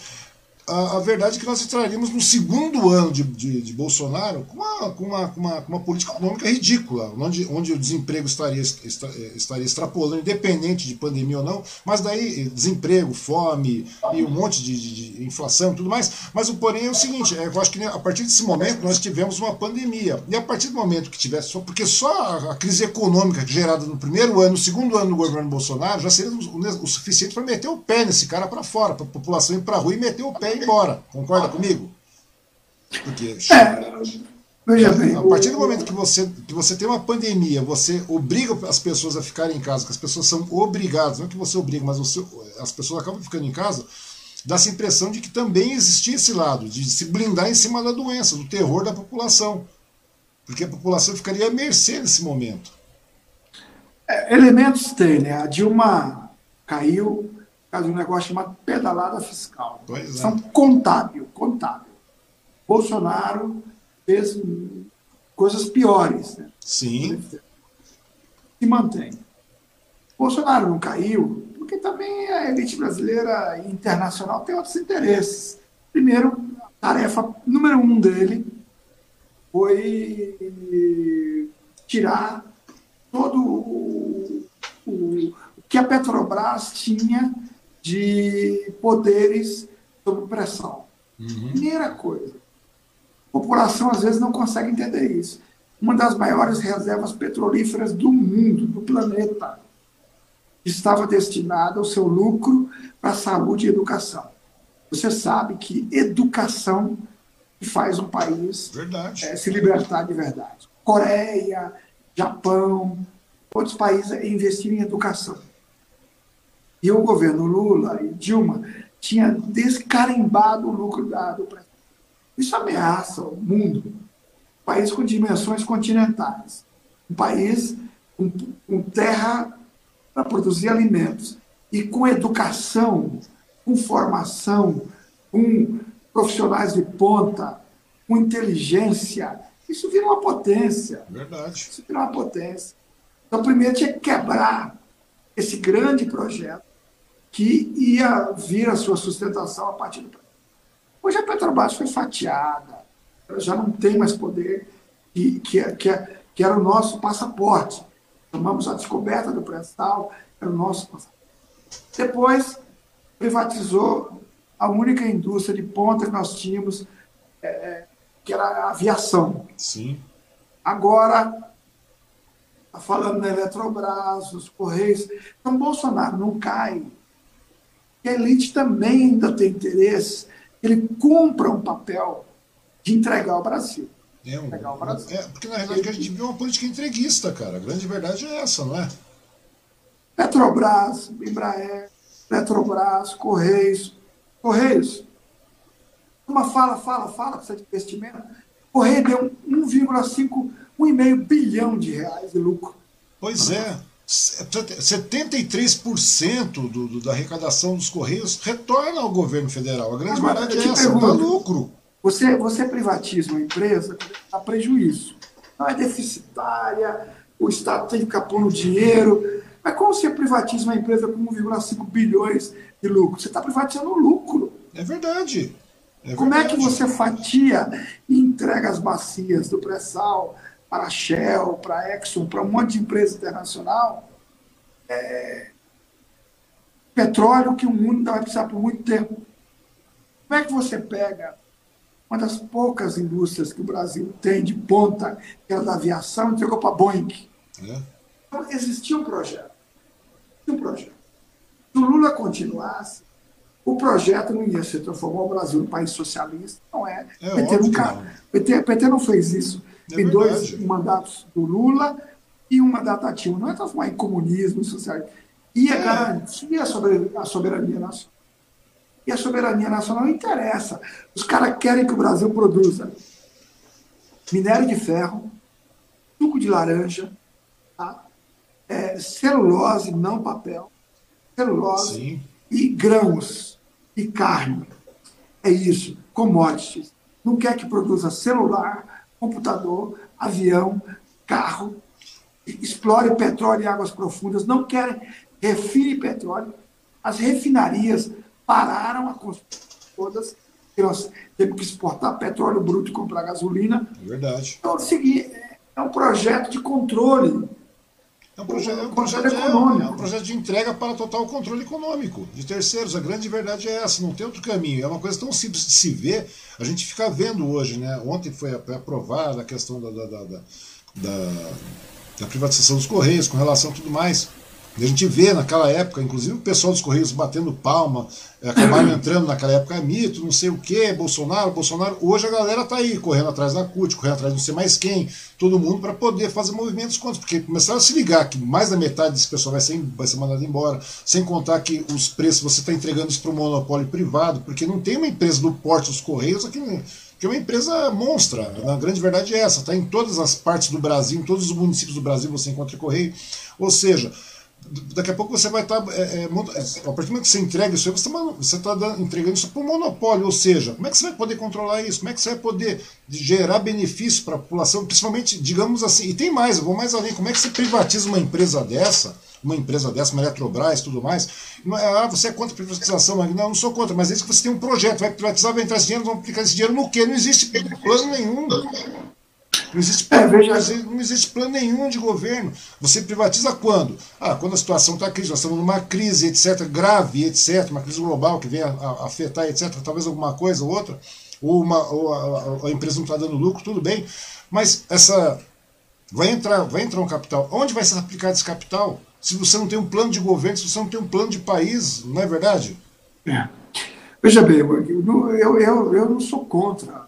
A, a, verdade é que nós entraríamos no segundo ano de, de, de Bolsonaro com uma, com, uma, com, uma, com uma política econômica ridícula, onde, onde o desemprego estaria, estaria extrapolando, independente de pandemia ou não, mas daí desemprego, fome e um monte de, de, inflação e tudo mais. Mas o porém é o seguinte: é, eu acho que a partir desse momento nós tivemos uma pandemia. E a partir do momento que tivesse só, porque só a, a crise econômica gerada no primeiro ano, no segundo ano do governo Bolsonaro, já seria o, o suficiente para meter o pé nesse cara para fora, para a população ir para a rua e meter o pé embora. Concorda comigo? Porque é, veja bem, a partir do momento que você, que você tem uma pandemia, você obriga as pessoas a ficarem em casa, que as pessoas são obrigadas, não é que você obriga, mas você, as pessoas acabam ficando em casa, dá-se a impressão de que também existia esse lado, de se blindar em cima da doença, do terror da população. Porque a população ficaria à mercê nesse momento. É, elementos tem, né? A Dilma caiu, caso um negócio chamado pedalada fiscal. Pois é. São contábil, contábil. Bolsonaro fez coisas piores. Né? Sim. Se mantém. Bolsonaro não caiu porque também a elite brasileira e internacional tem outros interesses. Primeiro, a tarefa número um dele foi tirar todo o, o que a Petrobras tinha de poderes sob pressão. Uhum. Primeira coisa. A população às vezes não consegue entender isso. Uma das maiores reservas petrolíferas do mundo, do planeta, estava destinada ao seu lucro para saúde e educação. Você sabe que educação faz um país é, se libertar de verdade. Coreia, Japão, outros países investiram em educação. E o governo Lula e Dilma tinha descarimbado o lucro dado para isso ameaça o mundo. Um país com dimensões continentais. Um país com, com terra para produzir alimentos. E com educação, com formação, com profissionais de ponta, com inteligência. Isso vira uma potência. Verdade. Isso vira uma potência. Então, primeiro tinha que quebrar esse grande projeto que ia vir a sua sustentação a partir do Hoje a Petrobras foi fatiada, ela já não tem mais poder, que, que, que, que era o nosso passaporte. Tomamos a descoberta do pré-sal, era o nosso passaporte. Depois, privatizou a única indústria de ponta que nós tínhamos, é, é que era a aviação. Sim. Agora, está falando da Eletrobras, os Correios. Então, Bolsonaro não cai a elite também ainda tem interesse, ele cumpra um papel de entregar o Brasil. É, um, entregar o Brasil. É, porque na realidade ele, a gente viu uma política entreguista, cara. A grande verdade é essa, não é? Petrobras, Embraer, Petrobras, Correios. Correios. Uma fala, fala, fala, precisa de investimento. Correio deu 1,5, 1,5 bilhão de reais de lucro. Pois é. 73% do, do, da arrecadação dos Correios retorna ao governo federal. A grande Agora, verdade é essa, pergunto, dá lucro. Você, você privatiza uma empresa, dá prejuízo. Não é deficitária, o Estado tem que ficar pondo dinheiro. Mas como você privatiza uma empresa com 1,5 bilhões de lucro? Você está privatizando lucro. É verdade. É Como é que você fatia e entrega as bacias do pré-sal para a Shell, para a Exxon, para um monte de empresa internacional? É... Petróleo que o mundo ainda vai precisar por muito tempo. Como é que você pega uma das poucas indústrias que o Brasil tem de ponta, que era da aviação, e entregou para a Boeing? É. Então, existia um projeto. Existia um projeto. Se o Lula continuasse, o projeto não ia se transformar o Brasil num país socialista. Não é. é PT, nunca, PT, PT não fez isso. É Tem dois mandatos do Lula e um mandato ativo. Não é transformar em comunismo e socialismo. Ia é. garantir a soberania, a soberania nacional. E a soberania nacional interessa. Os caras querem que o Brasil produza minério de ferro, suco de laranja, tá? é, celulose, não papel, celulose Sim. e grãos e carne. É isso, commodities. Não quer que produza celular, computador, avião, carro, explore petróleo e águas profundas, não querem refine petróleo. As refinarias pararam a construção todas, nós temos que exportar petróleo bruto e comprar gasolina. É verdade. Então, seguir, é um projeto de controle é um, projeto, é, um projeto, é, é um projeto de entrega para total controle econômico de terceiros. A grande verdade é essa, não tem outro caminho. É uma coisa tão simples de se ver. A gente fica vendo hoje, né? Ontem foi aprovada a questão da, da, da, da, da privatização dos Correios com relação a tudo mais. E a gente vê naquela época, inclusive o pessoal dos Correios batendo palma, é, acabaram entrando naquela época, mito, não sei o que, Bolsonaro, Bolsonaro. Hoje a galera tá aí, correndo atrás da CUT, correndo atrás de não sei mais quem, todo mundo para poder fazer movimentos contra, porque começaram a se ligar que mais da metade desse pessoal vai ser, vai ser mandado embora, sem contar que os preços você está entregando isso para o monopólio privado, porque não tem uma empresa do porte dos Correios aqui que é uma empresa monstra. A grande verdade é essa, está em todas as partes do Brasil, em todos os municípios do Brasil você encontra correio. Ou seja, daqui a pouco você vai estar. Tá, é, é, a partir do momento que você entrega isso aí, você está tá entregando isso para o monopólio. Ou seja, como é que você vai poder controlar isso? Como é que você vai poder gerar benefício para a população? Principalmente, digamos assim, e tem mais, eu vou mais além. Como é que você privatiza uma empresa dessa? Uma empresa dessa, uma Eletrobras tudo mais. É, ah, você é contra a privatização? Não, não sou contra, mas é isso que você tem um projeto, vai privatizar, vai entrar esse dinheiro, vão aplicar esse dinheiro no quê? Não existe plano nenhum. Não existe, é, não existe plano nenhum de governo. Você privatiza quando? Ah, quando a situação está crise, nós estamos numa crise, etc., grave, etc., uma crise global que vem a, a afetar, etc., talvez alguma coisa ou outra, ou, uma, ou a, a, empresa não está dando lucro, tudo bem. Mas essa. Vai entrar, vai entrar um capital. Onde vai ser aplicado esse capital? Se você não tem um plano de governo, se você não tem um plano de país, não é verdade? É. Veja bem, eu, eu, eu não sou contra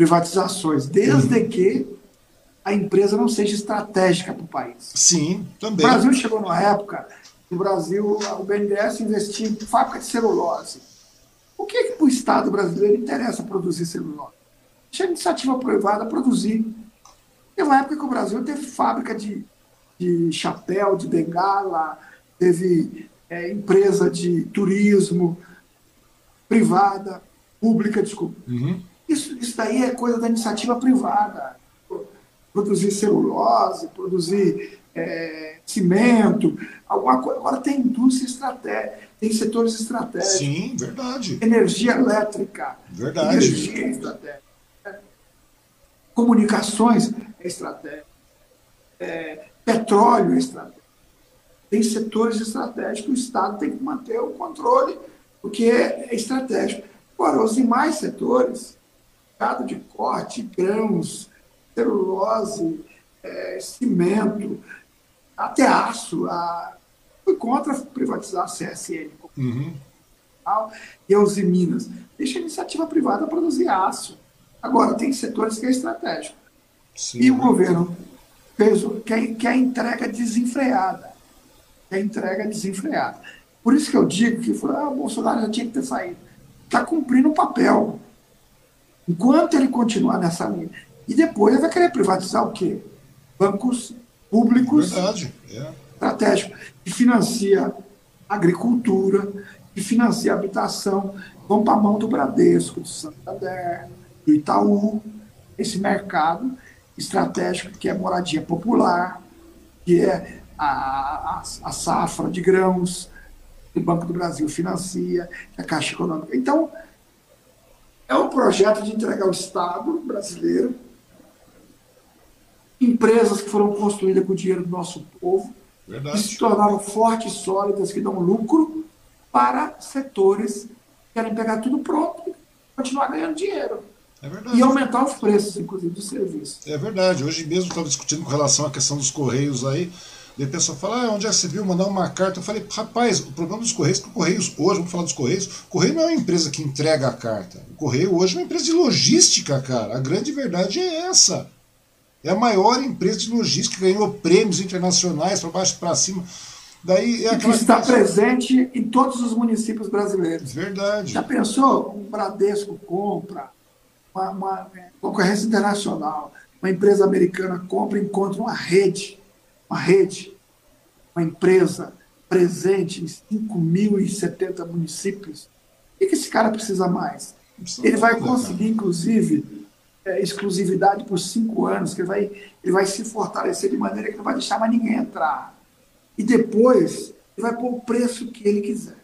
privatizações, desde uhum. que a empresa não seja estratégica para o país. Sim, também. O Brasil chegou numa época que o Brasil, o BNDES investia em fábrica de celulose. O que, que para o Estado brasileiro interessa produzir celulose? Deixa a iniciativa privada produzir. Teve uma época que o Brasil teve fábrica de, de chapéu, de bengala, teve é, empresa de turismo privada, pública, desculpa. Uhum. Isso, isso daí é coisa da iniciativa privada. Produzir celulose, produzir é, cimento, alguma coisa. Agora tem indústria estratégica, tem setores estratégicos. Sim, verdade. Energia elétrica. Verdade. Energia estratégica. Comunicações é estratégica. É, petróleo é estratégico. Tem setores estratégicos, o Estado tem que manter o controle, porque é estratégico. Agora, os demais setores, mercado de corte, grãos, celulose, é, cimento, até aço. A... Fui contra privatizar a CSN uhum. e a Uzi Minas. Deixa a iniciativa privada produzir aço. Agora, tem setores que é estratégico. Sim. E o governo fez quer, quer entrega desenfreada. Quer entrega desenfreada. Por isso que eu digo que ah, o Bolsonaro já tinha que ter saído. Está cumprindo o papel. Enquanto ele continuar nessa linha. E depois ele vai querer privatizar o quê? Bancos públicos Verdade, é. estratégicos, que financia agricultura, que financia habitação, vão para a mão do Bradesco, do Santander, do Itaú, esse mercado estratégico que é moradia popular, que é a, a, a safra de grãos, que o Banco do Brasil financia, que a Caixa Econômica. Então, é um projeto de entregar ao Estado brasileiro empresas que foram construídas com o dinheiro do nosso povo, Verdade. que se tornaram fortes, sólidas, que dão lucro para setores que querem pegar tudo pronto e continuar ganhando dinheiro. É verdade. E aumentar os preços, inclusive, do serviço. É verdade. Hoje mesmo estava discutindo com relação à questão dos Correios aí. E a pessoa fala, ah, onde é que você viu mandar uma carta? Eu falei, rapaz, o problema dos Correios é que o Correios hoje, vamos falar dos Correios, o Correio não é uma empresa que entrega a carta. O Correio hoje é uma empresa de logística, cara. A grande verdade é essa. É a maior empresa de logística que ganhou prêmios internacionais para baixo para cima. Daí é que está presente em todos os municípios brasileiros. Verdade. Já pensou? Um Bradesco compra, uma, uma concorrência internacional, uma empresa americana compra e encontra uma rede, uma rede, uma empresa presente em 5.070 municípios. O que esse cara precisa mais? Ele vai conseguir, inclusive, é, exclusividade por cinco anos, que ele vai, ele vai se fortalecer de maneira que não vai deixar mais ninguém entrar. E depois, ele vai pôr o preço que ele quiser.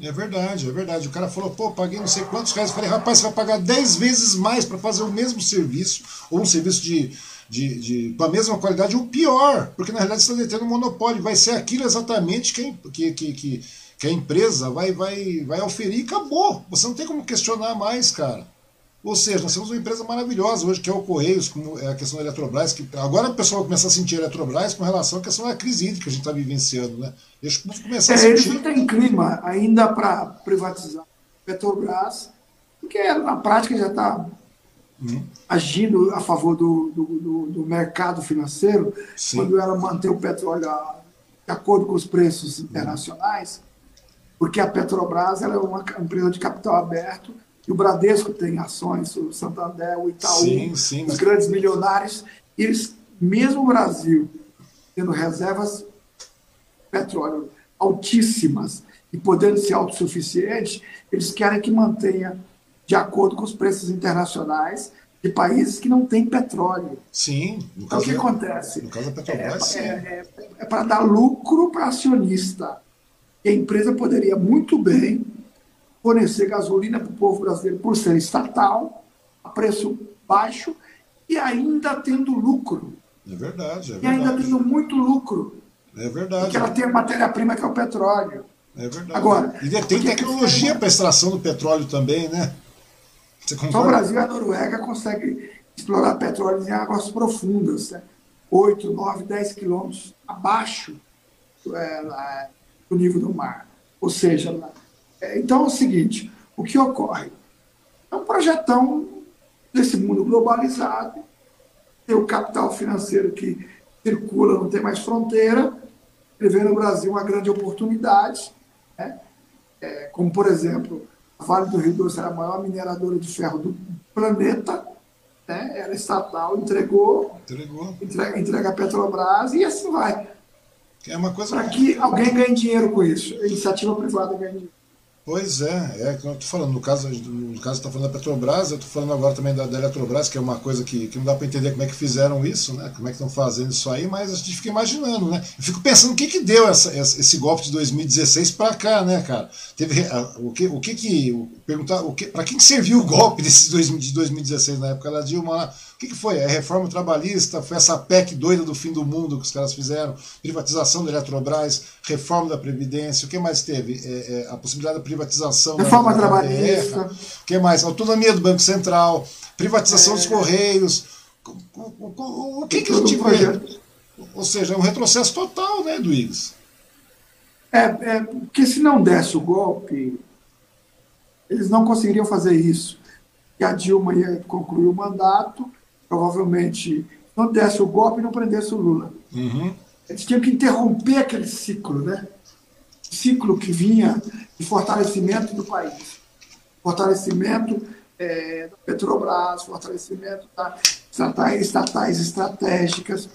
É verdade, é verdade. O cara falou, pô, paguei não sei quantos reais. Eu falei, rapaz, você vai pagar 10 vezes mais para fazer o mesmo serviço, ou um serviço de, de, de, com a mesma qualidade, ou pior, porque na realidade você está detendo um monopólio. Vai ser aquilo exatamente que, que, que, que, que a empresa vai, vai, vai oferir e acabou. Você não tem como questionar mais, cara. Ou seja, nós temos uma empresa maravilhosa hoje, que é o Correios, como é a questão da Eletrobras, que agora o pessoal começa a sentir a Eletrobras com relação à questão da crise hídrica que a gente está vivenciando. Né? Deixa o começar é, a sentir. Eles não têm clima ainda para privatizar Petrobras, porque na prática já está hum. agindo a favor do, do, do, do mercado financeiro, Sim. quando ela mantém o petróleo de acordo com os preços internacionais, porque a Petrobras ela é uma empresa de capital aberto e o Bradesco tem ações, o Santander, o Itaú, sim, sim, os grandes milionários, eles, mesmo o Brasil, tendo reservas petróleo altíssimas e podendo ser autossuficiente, eles querem que mantenha de acordo com os preços internacionais de países que não têm petróleo. Sim. Então, o que acontece? No caso da Petrobras, é, é, é, é para dar lucro para acionista. E a empresa poderia muito bem fornecer gasolina para o povo brasileiro por ser estatal, a preço baixo e ainda tendo lucro. É verdade, é verdade. E ainda tendo muito lucro. É verdade. Porque ela tem a matéria-prima que é o petróleo. É verdade. Agora, e tem tecnologia para extração do petróleo também, né? Só o Brasil e a Noruega conseguem explorar petróleo em águas profundas, né? 8, 9, 10 quilômetros abaixo é, do nível do mar. Ou seja, é, então é o seguinte: o que ocorre? É um projetão desse mundo globalizado, tem o capital financeiro que circula, não tem mais fronteira, ele vê no Brasil uma grande oportunidade, né? é, como por exemplo, Vale do Rio Doce era a maior mineradora de ferro do planeta, né? era estatal, entregou, entregou. Entrega, entrega a Petrobras e assim vai. É uma coisa. Para que alguém ganhe dinheiro com isso, a iniciativa privada ganhe dinheiro. Pois é, é que eu estou falando, no caso, no caso está falando da Petrobras, eu estou falando agora também da, da, Eletrobras, que é uma coisa que, que não dá para entender como é que fizeram isso, né? Como é que estão fazendo isso aí, mas a gente fica imaginando, né? Eu fico pensando o que que deu essa, esse golpe de 2016 para cá, né, cara? Teve o que o que que perguntar o que para quem serviu o golpe desses dois, de 2016 na época da Dilma lá? que, que foi? A reforma trabalhista? Foi essa PEC doida do fim do mundo que os caras fizeram? Privatização da Eletrobras, reforma da Previdência, o que mais teve? É, é, a possibilidade da privatização reforma da trabalhista. O que mais? Autonomia do Banco Central, privatização é... dos Correios. O, o, o, o que, que a gente vê? Ou seja, é um retrocesso total, né, do IGS? É, é, porque se não desse o golpe, eles não conseguiriam fazer isso. E a Dilma ia concluir o mandato, provavelmente não desse o golpe e não prendesse o Lula. Uhum. Eles tinham que interromper aquele ciclo, né? Ciclo que vinha de fortalecimento do país. Fortalecimento é, da Petrobras, fortalecimento das estatais, estratégicas,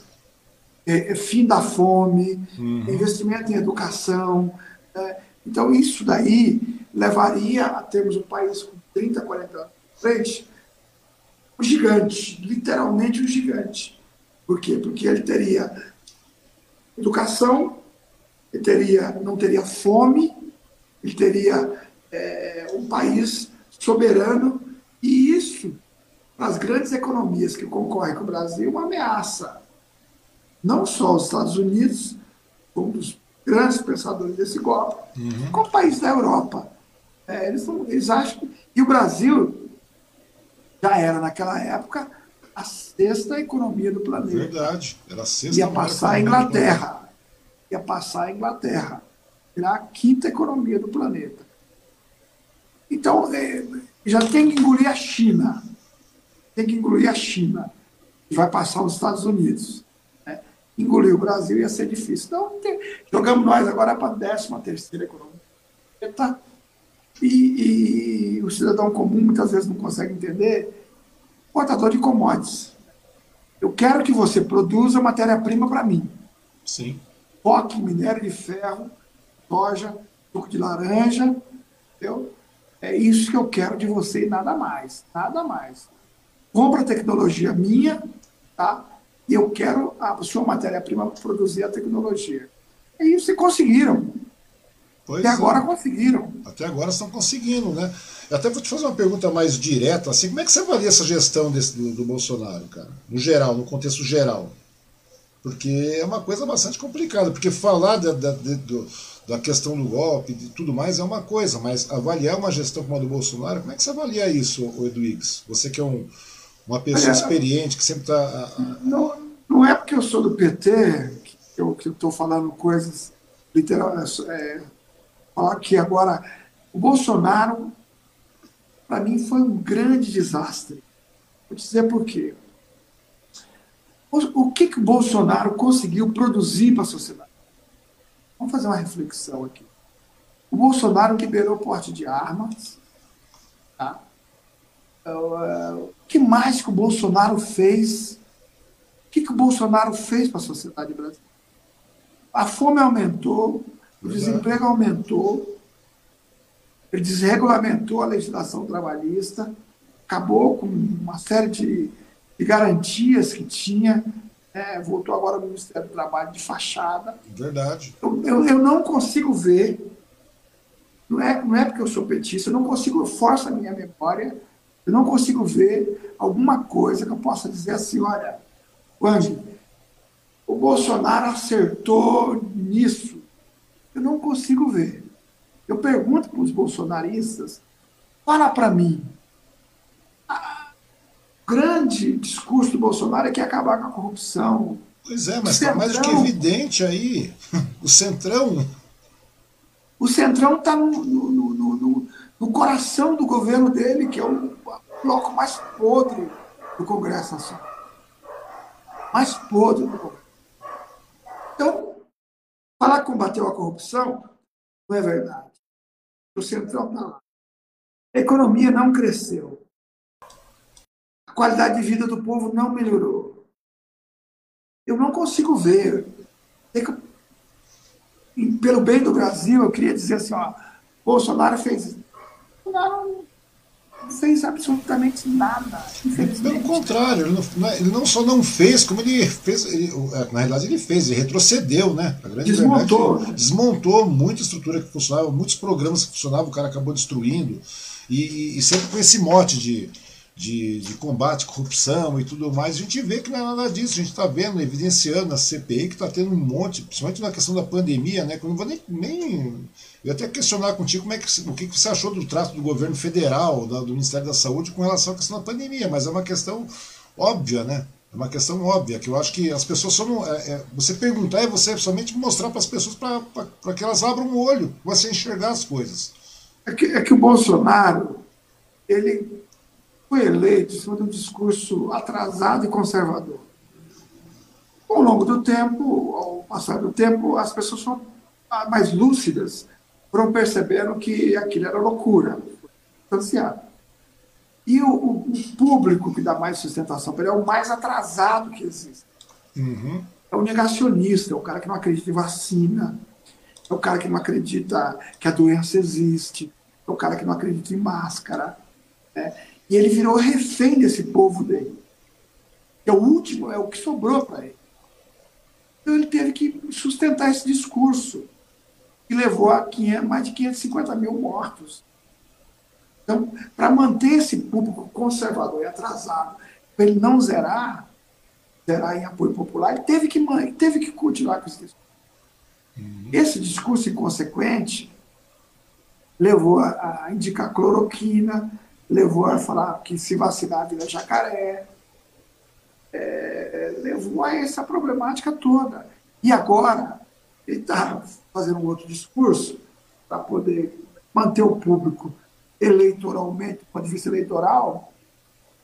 é, é, fim da fome, uhum. investimento em educação. Né? Então, isso daí levaria a termos um país com 30, 40 anos de frente, um gigante, literalmente um gigante. Por quê? Porque ele teria educação, ele teria, não teria fome, ele teria é, um país soberano E isso, para as grandes economias que concorrem com o Brasil, é uma ameaça. Não só os Estados Unidos, um dos grandes pensadores desse golpe, uhum. como o país da Europa. É, eles, não, eles acham que. E o Brasil já era, naquela época, a sexta economia do planeta. Verdade, era a sexta Ia passar a Inglaterra. Ia passar a Inglaterra. Virar a quinta economia do planeta. Então, é, já tem que engolir a China. Tem que engolir a China. E vai passar os Estados Unidos. Né? Engolir o Brasil ia ser difícil. Então, tem, jogamos nós agora para a décima terceira economia. Tá? E, e, o cidadão comum muitas vezes não consegue entender. Portador de commodities. Eu quero que você produza matéria-prima para mim. Sim. Foque, minério de ferro, soja, suco de laranja, entendeu? É isso que eu quero de você e nada mais, nada mais. Compra a tecnologia minha, tá? E eu quero a sua matéria-prima para produzir a tecnologia. É isso e conseguiram. Pois Até é. agora conseguiram. Até agora estão conseguindo, né? Eu até vou te fazer uma pergunta mais direta, assim, como é que você avalia essa gestão desse, do, do Bolsonaro, cara? No geral, no contexto geral. Porque é uma coisa bastante complicada, porque falar da, da, de, do, da questão do golpe e tudo mais é uma coisa, mas avaliar uma gestão como a do Bolsonaro, como é que você avalia isso, Eduígues? Você que é um, uma pessoa é, experiente, que sempre está. Não, não é porque eu sou do PT que eu estou falando coisas literais. É, falar que agora o Bolsonaro, para mim, foi um grande desastre. Vou dizer por quê. O, o que, que o Bolsonaro conseguiu produzir para a sociedade? Vamos fazer uma reflexão aqui. O Bolsonaro liberou o porte de armas. Tá? Uh, o que mais que o Bolsonaro fez? O que, que o Bolsonaro fez para a sociedade brasileira? A fome aumentou, o desemprego aumentou, ele desregulamentou a legislação trabalhista, acabou com uma série de, de garantias que tinha, é, voltou agora ao Ministério do Trabalho de fachada. Verdade. Eu, eu, eu, não consigo ver, não é, não é porque eu sou petista, eu não consigo, eu forço a minha memória, eu não consigo ver alguma coisa que eu possa dizer assim, olha, Andy, o Bolsonaro acertou nisso. Eu não consigo ver. Eu pergunto para os bolsonaristas, fala para mim, grande discurso do Bolsonaro é que acabar com a corrupção. Pois é, mas está mais do que evidente aí. O Centrão. O Centrão está no, no, no, no, coração do governo dele, que é o bloco mais podre do Congresso Nacional. Mais podre do Congresso. Então, falar que combateu a corrupção não é verdade. O Centrão está lá. A economia não cresceu qualidade de vida do povo não melhorou. Eu não consigo ver. pelo bem do Brasil, eu queria dizer assim, ó, Bolsonaro fez. Não, não fez absolutamente nada, Pelo contrário, ele não, é, ele não, só não fez, como ele fez, ele, é, na realidade ele fez, ele retrocedeu, né? desmontou. Verdade, desmontou muita estrutura que funcionava, muitos programas que funcionavam, o cara acabou destruindo. E, e, e sempre com esse mote de de, de combate à corrupção e tudo mais, a gente vê que não é nada disso. A gente está vendo, evidenciando a CPI, que está tendo um monte, principalmente na questão da pandemia, né? Que eu não vou nem. nem eu até questionar contigo como é que, o que você achou do trato do governo federal, do Ministério da Saúde, com relação à questão da pandemia, mas é uma questão óbvia, né? É uma questão óbvia, que eu acho que as pessoas só não. É, é, você perguntar é você somente mostrar para as pessoas para que elas abram o olho, você enxergar as coisas. É que, é que o Bolsonaro, ele foi eleito em cima de um discurso atrasado e conservador. Ao longo do tempo, ao passar do tempo, as pessoas foram mais lúcidas, foram percebendo que aquilo era loucura, distanciado. E o, o, público que dá mais sustentação para ele é o mais atrasado que existe. Uhum. É o negacionista, é o cara que não acredita em vacina, é o cara que não acredita que a doença existe, é o cara que não acredita em máscara. Né? E ele virou refém desse povo dele. É o último, é o que sobrou para ele. Então ele teve que sustentar esse discurso, que levou a 500, mais de 550 mil mortos. Então, para manter esse público conservador e atrasado, para ele não zerar, zerar em apoio popular, ele teve que, teve que continuar com esse discurso. Uhum. Esse discurso inconsequente levou a, a indicar cloroquina, levou a falar que se vacinar vira jacaré, é, levou a essa problemática toda. E agora, ele está fazendo um outro discurso para poder manter o público eleitoralmente, do ponto de vista eleitoral,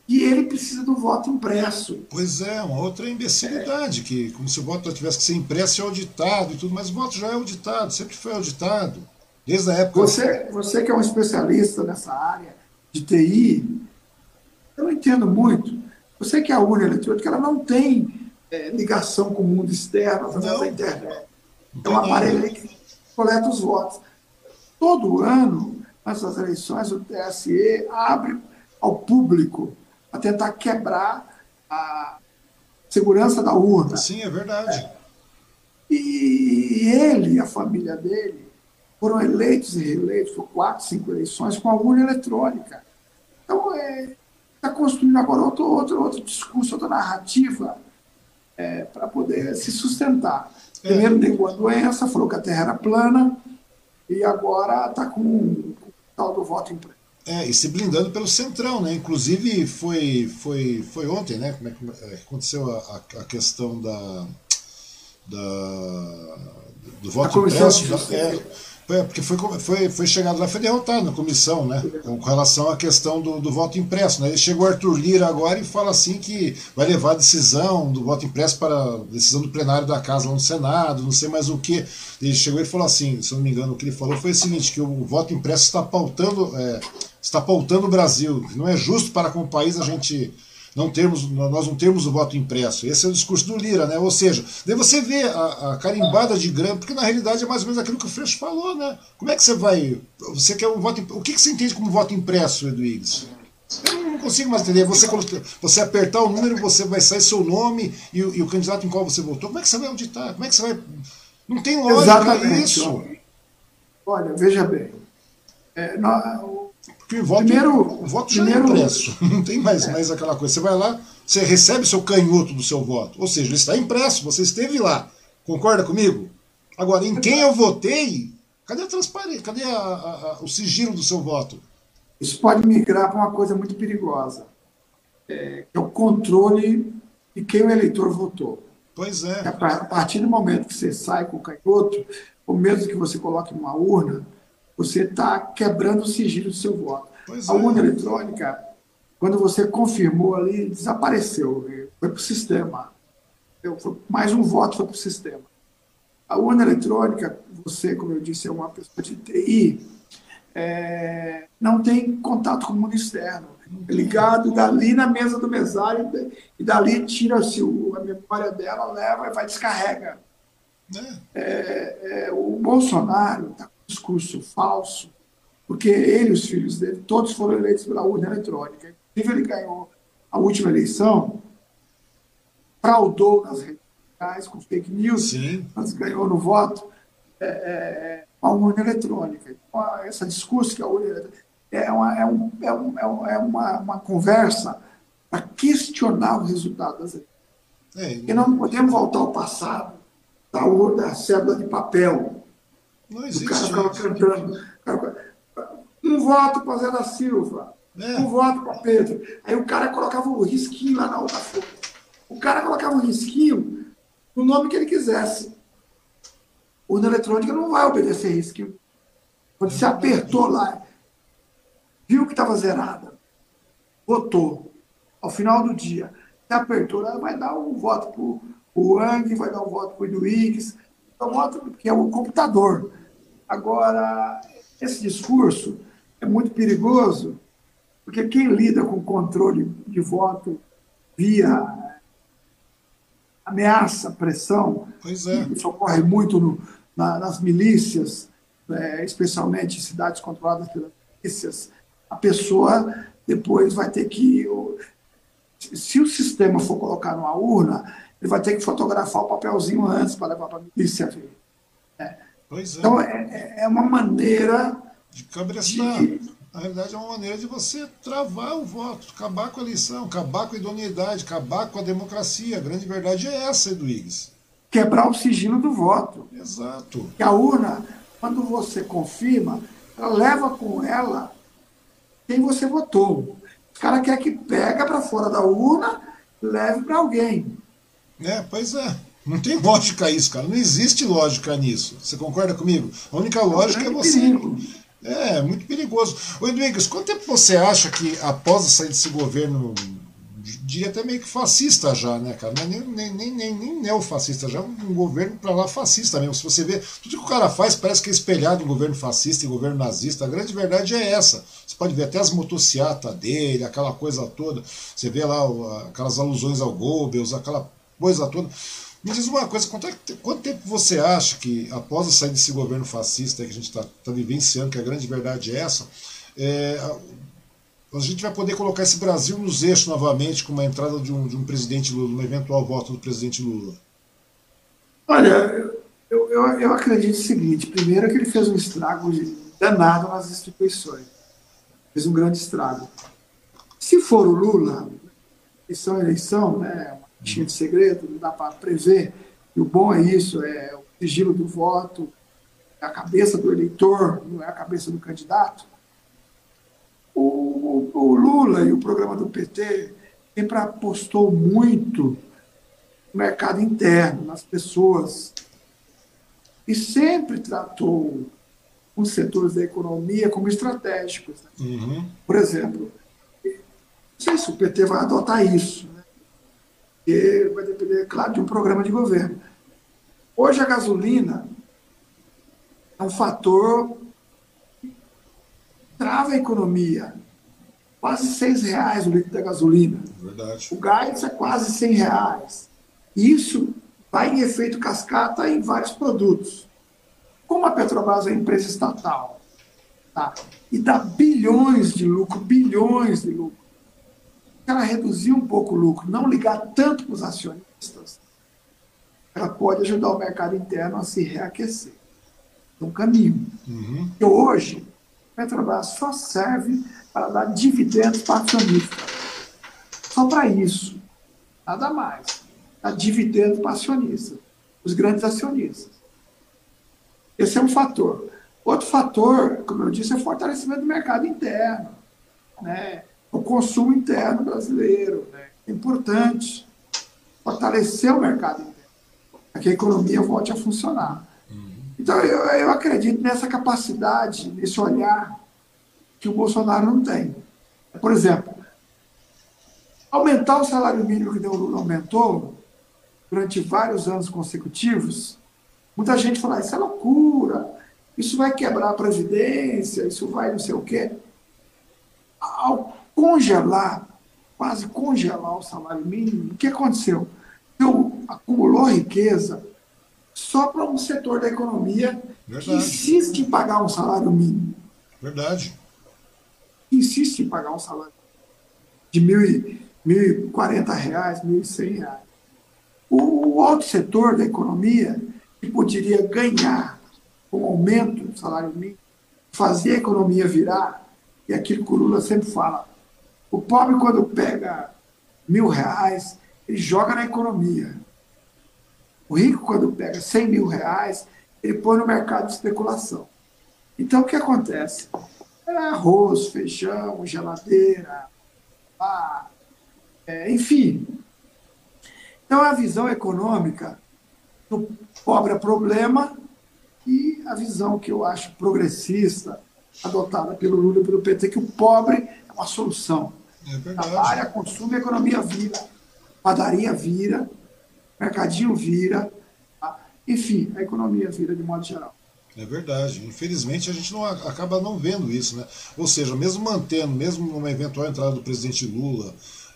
e ele precisa do voto impresso. Pois é, uma outra imbecilidade, é. que como se o voto tivesse que ser impresso e auditado e tudo, mas o voto já é auditado, sempre foi auditado. Desde a época. Você, você que é um especialista nessa área de TI, eu não entendo muito. Você que é a urna eletrônica, ela não tem é, ligação com o mundo externo através da internet. É um aparelho que coleta os votos. Todo ano, nessas eleições, o TSE abre ao público a tentar quebrar a segurança da urna. Sim, é verdade. É. E ele a família dele foram eleitos e reeleitos por quatro, cinco eleições com a urna eletrônica. Então, está é, tá construindo agora outro, outro, outro discurso, outra narrativa é, para poder se sustentar. É. Primeiro negou a doença, falou que a Terra era plana, e agora está com, o tal do voto impresso. É, e se blindando pelo Centrão, né? Inclusive foi, foi, foi ontem, né? Como é que é, aconteceu a, a questão da, da do voto impresso? Da, é, é, porque foi, foi, foi chegado lá, foi derrotado na comissão, né? Com, relação à questão do, do voto impresso. Né? Chegou Arthur Lira agora e fala assim que vai levar a decisão do voto impresso para a decisão do plenário da casa lá no Senado, não sei mais o que. Ele chegou e falou assim, se eu não me engano, o que ele falou foi o seguinte, que o voto impresso está pautando, é, está pautando o Brasil. Não é justo para com o país a gente não termos, nós não temos o voto impresso. Esse é o discurso do Lira, né? Ou seja, daí você vê a, a carimbada de grana, porque na realidade é mais ou menos aquilo que o Freixo falou, né? Como é que você vai. Você quer um voto. O que, que você entende como voto impresso, Edwigs? Eu não consigo mais entender. Você, você apertar o número, você vai sair seu nome e, e, o candidato em qual você votou. Como é que você vai auditar? Como é que você vai. Não tem lógica Exatamente. isso. Olha, veja bem. É, porque o voto, primeiro, o voto já é primeiro, é impresso, não tem mais, é. mais aquela coisa. Você vai lá, você recebe seu canhoto do seu voto. Ou seja, ele está impresso, você esteve lá. Concorda comigo? Agora, em quem eu votei, cadê a transparência? Cadê a, a, a, o sigilo do seu voto? Isso pode migrar para uma coisa muito perigosa, é, que é o controle de quem o eleitor votou. Pois é. A partir do momento que você sai com o canhoto, ou mesmo que você coloque numa urna, você está quebrando o sigilo do seu voto. Pois a é. urna eletrônica, quando você confirmou ali, desapareceu, foi para o sistema. Mais um voto foi para o sistema. A urna eletrônica, você, como eu disse, é uma pessoa de TI, é, não tem contato com o mundo externo. É ligado dali na mesa do mesário e dali tira-se a memória dela, leva e vai descarrega. É. É, é o Bolsonaro está discurso falso, porque ele e os filhos dele, todos foram eleitos pela urna eletrônica. Inclusive, ele ganhou a última eleição, fraudou nas redes sociais com fake news, Sim. mas ganhou no voto é, é, a urna eletrônica. Então, esse discurso que a urna eletrônica é uma, é um, é, um, é, é uma, uma conversa para questionar o resultado das eleições. É, Porque não podemos voltar ao passado da urna, cédula de papel, não existe. O cara ficava cantando. Um voto para Zé da Silva. É. Um voto para Pedro. Aí o cara colocava o um risquinho lá na outra folha. O cara colocava um risquinho no nome que ele quisesse. O urna eletrônica não vai obedecer risquinho. Quando você apertou lá, viu que estava zerada, votou. Ao final do dia, você apertou lá, vai dar um voto para o Wang, vai dar um voto para o Inuix, um voto, que é o computador. Agora, esse discurso é muito perigoso, porque quem lida com controle de voto via ameaça, pressão, pois é. isso ocorre muito no, na, nas milícias, é, especialmente em cidades controladas pelas milícias, a pessoa depois vai ter que. Se o sistema for colocar numa urna, ele vai ter que fotografar o papelzinho antes para levar para a milícia ver. Pois é. Então, é, é uma maneira de cabrestar. De, Na realidade, é uma maneira de você travar o voto, acabar com a eleição, acabar com a idoneidade, acabar com a democracia. A grande verdade é essa, Eduígues. Quebrar o sigilo do voto. Exato. Que a urna, quando você confirma, ela leva com ela quem você votou. O cara quer que pega para fora da urna, leve para alguém. É, pois é. Não tem lógica isso, cara. Não existe lógica nisso. Você concorda comigo? A única lógica é, é você. Perigo. É, muito perigoso. Ô, Edwiges, quanto tempo você acha que após a saída desse governo, diria até meio que fascista já, né, cara? Não é nem, nem, nem, nem, nem neofascista, já é um governo para lá fascista mesmo. Se você vê, tudo que o cara faz parece que é espelhado em governo fascista e governo nazista. A grande verdade é essa. Você pode ver até as motocicletas dele, aquela coisa toda. Você vê lá aquelas alusões ao Goebbels, aquela coisa toda. Me diz uma coisa, quanto, é, quanto, tempo você acha que, após a saída desse governo fascista que a gente está tá vivenciando, que a grande verdade é essa, é, a, gente vai poder colocar esse Brasil nos eixos novamente com uma entrada de um, de um presidente Lula, uma eventual volta do presidente Lula? Olha, eu, eu, eu acredito o seguinte: primeiro, que ele fez um estrago danado nas instituições, fez um grande estrago. Se for o Lula, eleição é eleição, né? Tinha de segredo, não dá para prever. E o bom é isso, é o sigilo do voto, é a cabeça do eleitor, não é a cabeça do candidato. O, o, o Lula e o programa do PT sempre apostou muito no mercado interno, nas pessoas, e sempre tratou os setores da economia como estratégicos. Né? Uhum. Por exemplo, não sei se o PT vai adotar isso, porque vai depender, claro, de um programa de governo. Hoje a gasolina é um fator que trava a economia. Quase seis reais o litro da gasolina. Verdade. O gás é quase cem reais. Isso vai em efeito cascata em vários produtos. Como a Petrobras é empresa estatal tá? e dá bilhões de lucro, bilhões de lucro, ela reduzir um pouco o lucro, não ligar tanto para os acionistas, ela pode ajudar o mercado interno a se reaquecer. É um caminho. Uhum. E hoje, a Petrobras só serve para dar dividendos para acionistas. Só para isso. Nada mais. Dar dividendos para acionistas, os grandes acionistas. Esse é um fator. Outro fator, como eu disse, é o fortalecimento do mercado interno. Né? O consumo interno brasileiro. Né? É importante fortalecer o mercado interno, para que a economia volte a funcionar. Uhum. Então, eu, eu acredito nessa capacidade, nesse olhar que o Bolsonaro não tem. Por exemplo, aumentar o salário mínimo que o Lula aumentou durante vários anos consecutivos, muita gente fala, isso é loucura, isso vai quebrar a Previdência, isso vai não sei o quê. Ao congelar, quase congelar o salário mínimo, o que aconteceu? Então, acumulou riqueza só para um setor da economia Verdade. que insiste em pagar um salário mínimo. Verdade. Insiste em pagar um salário de R$ 1.040, R$ 1.100. O, o outro setor da economia que poderia ganhar com o aumento do salário mínimo, fazer a economia virar, e aquilo que o Lula sempre fala, o pobre, quando pega mil reais, ele joga na economia. O rico, quando pega cem mil reais, ele põe no mercado de especulação. Então, o que acontece? É arroz, feijão, geladeira, pá, é, enfim. Então, a visão econômica do pobre é problema e a visão que eu acho progressista, adotada pelo Lula e pelo PT, que o pobre é uma solução. É Trabalha, consome, a economia vira. Padaria vira, mercadinho vira. Tá? Enfim, a economia vira de modo geral. É verdade. Infelizmente a gente não acaba não vendo isso, né? Ou seja, mesmo mantendo, mesmo numa eventual entrada do presidente Lula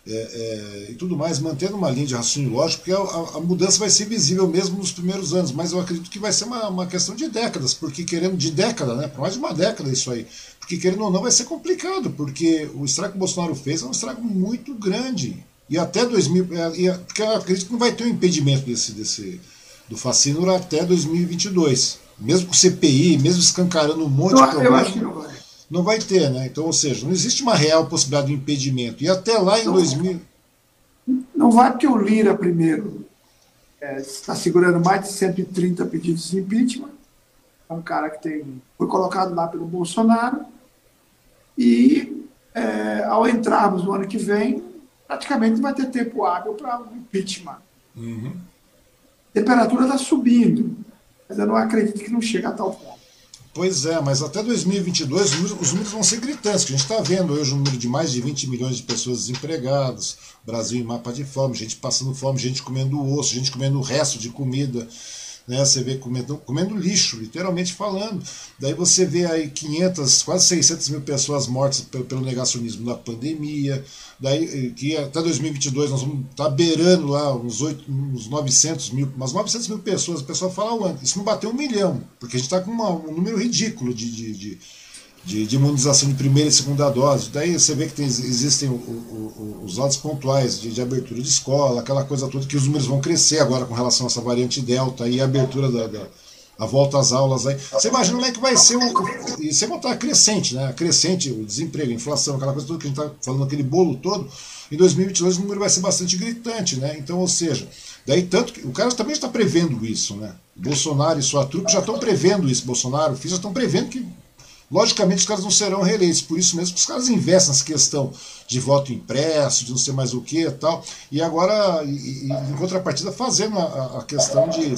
é, é, e tudo mais, mantendo uma linha de raciocínio lógico, porque a, a, mudança vai ser visível mesmo nos primeiros anos, mas eu acredito que vai ser uma, uma questão de décadas, porque querendo de década, né? Por mais de uma década isso aí. Porque querendo ou não vai ser complicado, porque o estrago que o Bolsonaro fez é um estrago muito grande. E até 2000. É, porque eu acredito que não vai ter um impedimento desse, desse, do fascínio até 2022. Mesmo com CPI, mesmo escancarando um monte eu, de problema. Eu acho que não. Não vai ter, né? Então, ou seja, não existe uma real possibilidade de impedimento. E até lá em não, 2000. Não vai porque o Lira, primeiro, é, está segurando mais de 130 pedidos de impeachment. É um cara que tem, foi colocado lá pelo Bolsonaro. E é, ao entrarmos no ano que vem, praticamente vai ter tempo hábil para o impeachment. Uhum. A temperatura está subindo, mas eu não acredito que não chegue a tal ponto. Pois é, mas até 2022 os números, os números vão ser gritantes, que a gente está vendo hoje um número de mais de 20 milhões de pessoas desempregadas, Brasil em mapa de fome, gente passando fome, gente comendo osso, gente comendo o resto de comida né? Você vê comendo, comendo lixo, literalmente falando. Daí você vê aí 500, quase 600 mil pessoas mortas pelo, negacionismo da pandemia. Daí eh, que até 2022 nós vamos estar tá beirando lá uns, 8, uns 900 mil, umas 900 mil pessoas. O pessoal fala, isso não bateu um milhão, porque a gente está com uma, um número ridículo de, de, de de, de, imunização de primeira e segunda dose. Daí você vê que tem, existem o, o, os dados pontuais de, de, abertura de escola, aquela coisa toda, que os números vão crescer agora com relação a essa variante Delta e a abertura da, da a volta às aulas aí. Você imagina como é que vai ser o. E você botar crescente, né? Crescente, o desemprego, a inflação, aquela coisa toda que a gente está falando, aquele bolo todo. Em 2022 o número vai ser bastante gritante, né? Então, ou seja, daí tanto que. O cara também está prevendo isso, né? Bolsonaro e sua trupe já estão prevendo isso. Bolsonaro, Fiz já estão prevendo que Logicamente, os caras não serão reeleitos, por isso mesmo que os caras investem nessa questão de voto impresso, de não sei mais o que e tal. E agora, e, e, em contrapartida, fazendo a, a questão de,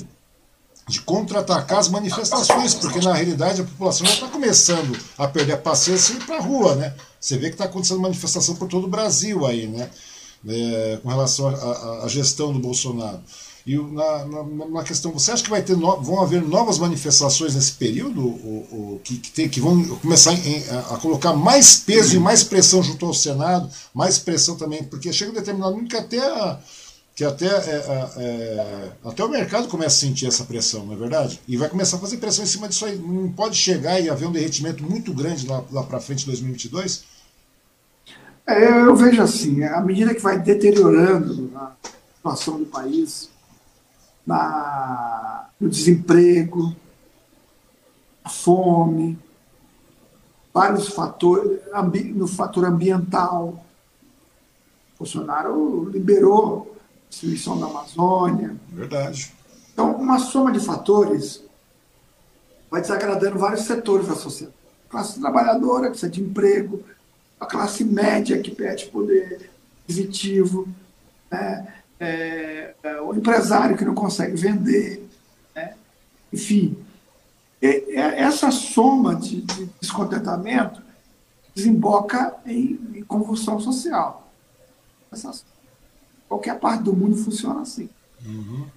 de contra-atacar as manifestações, porque na realidade a população já está começando a perder a paciência e ir para a rua, né? Você vê que está acontecendo manifestação por todo o Brasil aí, né? É, com relação à gestão do Bolsonaro. E na, na, na, questão, você acha que vai ter no, vão haver novas manifestações nesse período o, o, que, que, tem, que vão começar em, a, a, colocar mais peso e mais pressão junto ao Senado, mais pressão também, porque chega um determinado momento que até, a, que até, é, é, até o mercado começa a sentir essa pressão, não é verdade? E vai começar a fazer pressão em cima disso aí. Não pode chegar e haver um derretimento muito grande lá, lá para frente de 2022? É, eu vejo assim, à medida que vai deteriorando a situação do país, na, no desemprego, a fome, vários fatores, no fator ambiental. Bolsonaro liberou a destruição da Amazônia. Verdade. Então, uma soma de fatores vai desagradando vários setores da sociedade. A classe trabalhadora, que precisa de emprego, a classe média, que perde poder aquisitivo, né? É, é, o empresário que não consegue vender. Né? Enfim, essa soma de, de, descontentamento desemboca em, em convulsão social. Essa, qualquer parte do mundo funciona assim. Uhum.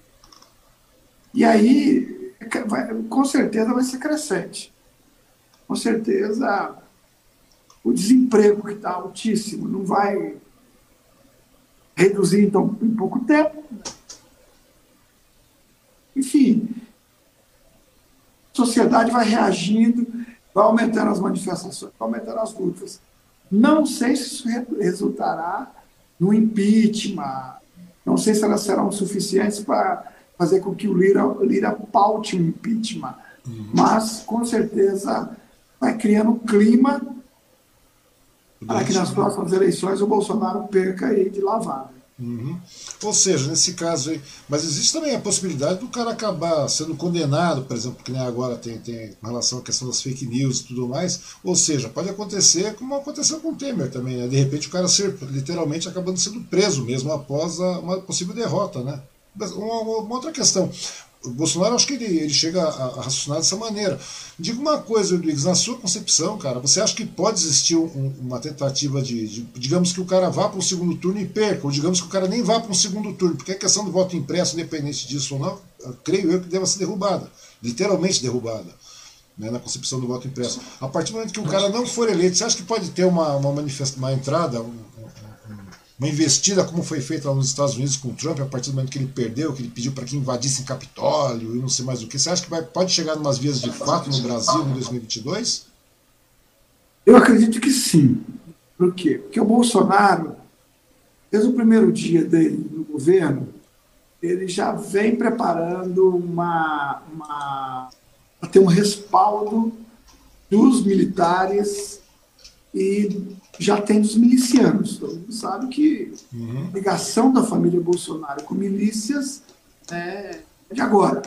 E aí, vai, com certeza, vai ser crescente. Com certeza, o desemprego que está altíssimo não vai reduzir então em pouco tempo. Enfim, a sociedade vai reagindo, vai aumentando as manifestações, vai aumentando as lutas. Não sei se isso resultará no impeachment, não sei se elas serão suficientes para fazer com que o Lira, Lira paute um impeachment, uhum. mas com certeza vai criando um clima para que nas próximas eleições o Bolsonaro perca aí de lavada. Uhum. Ou seja, nesse caso aí. Mas existe também a possibilidade do cara acabar sendo condenado, por exemplo, que nem agora tem, tem com relação à questão das fake news e tudo mais. Ou seja, pode acontecer como aconteceu com o Temer também, né? De repente o cara ser literalmente acabando sendo preso mesmo após a, uma possível derrota, né? Uma, uma, outra questão o Bolsonaro, acho que ele, ele chega a, a, raciocinar dessa maneira. Diga uma coisa, Rodrigues, na sua concepção, cara, você acha que pode existir um, uma tentativa de, de, digamos que o cara vá para o segundo turno e perca, ou digamos que o cara nem vá para um segundo turno, porque a questão do voto impresso, independente disso ou não, creio eu que deva ser derrubada, literalmente derrubada. Né, na concepção do voto impresso. A partir do momento que o cara não for eleito, você acha que pode ter uma, uma, manifesta, uma entrada, um, uma investida como foi feita lá nos Estados Unidos com o Trump, a partir do momento que ele perdeu, que ele pediu para que invadissem Capitólio e não sei mais o que. Você acha que vai, pode chegar em umas vias de fato no Brasil em 2022? Eu acredito que sim. Por quê? Porque o Bolsonaro, desde o primeiro dia dele no governo, ele já vem preparando uma, uma ter um respaldo dos militares e já tem dos milicianos. Todo mundo sabe que uhum. a ligação da família Bolsonaro com milícias é de agora.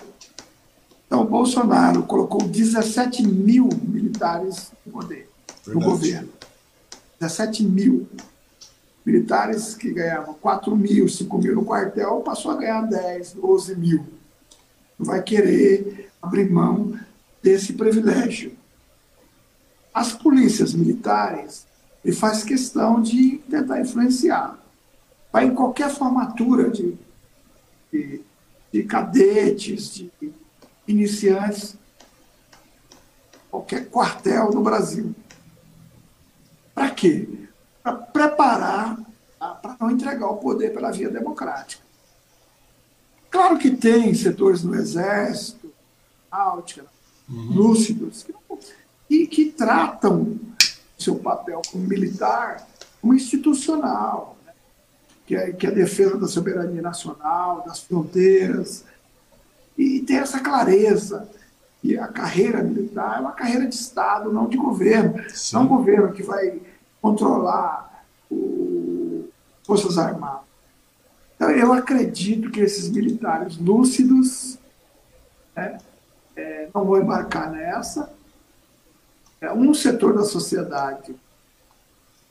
Então, o Bolsonaro colocou 17 mil militares no poder, Verdade. no governo. 17 mil militares que ganhavam 4 mil, 5 mil no quartel, passou a ganhar 10, 12 mil. Não vai querer abrir mão desse privilégio. As polícias militares, ele faz questão de tentar influenciar. Vai em qualquer formatura de, de, de cadetes, de iniciantes, qualquer quartel no Brasil. Para quê? Para preparar para não entregar o poder pela via democrática. Claro que tem setores no Exército, náutica, uhum. lúcidos, que, e que tratam seu papel como militar como institucional, né? que, é, que é a defesa da soberania nacional, das fronteiras, e tem essa clareza que a carreira militar é uma carreira de Estado, não de governo. Sim. Não é um governo que vai controlar o Forças Armadas. Então, eu acredito que esses militares lúcidos né, é, não vão embarcar nessa. É, um setor da sociedade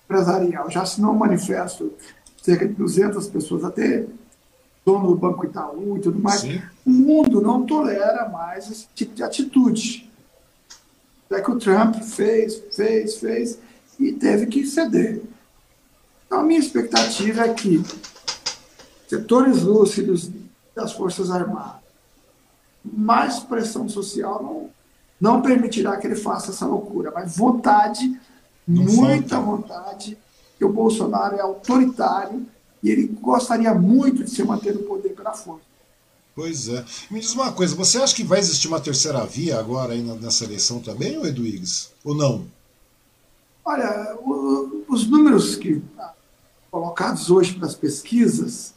empresarial já assinou um manifesto, cerca de 200 pessoas, até dono do Banco Itaú e tudo mais. Sim. O mundo não tolera mais esse tipo de atitude. É que o Trump fez, fez, fez e teve que ceder. Então, a minha expectativa é que setores lúcidos das Forças Armadas, mais pressão social não, não permitirá que ele faça essa loucura, mas vontade, não muita falta. vontade, que o Bolsonaro é autoritário e ele gostaria muito de se manter no poder pela força. Pois é. Me diz uma coisa, você acha que vai existir uma terceira via agora aí nessa eleição também, ou Eduígues? Ou não? Olha, o, os números que colocados hoje para as pesquisas,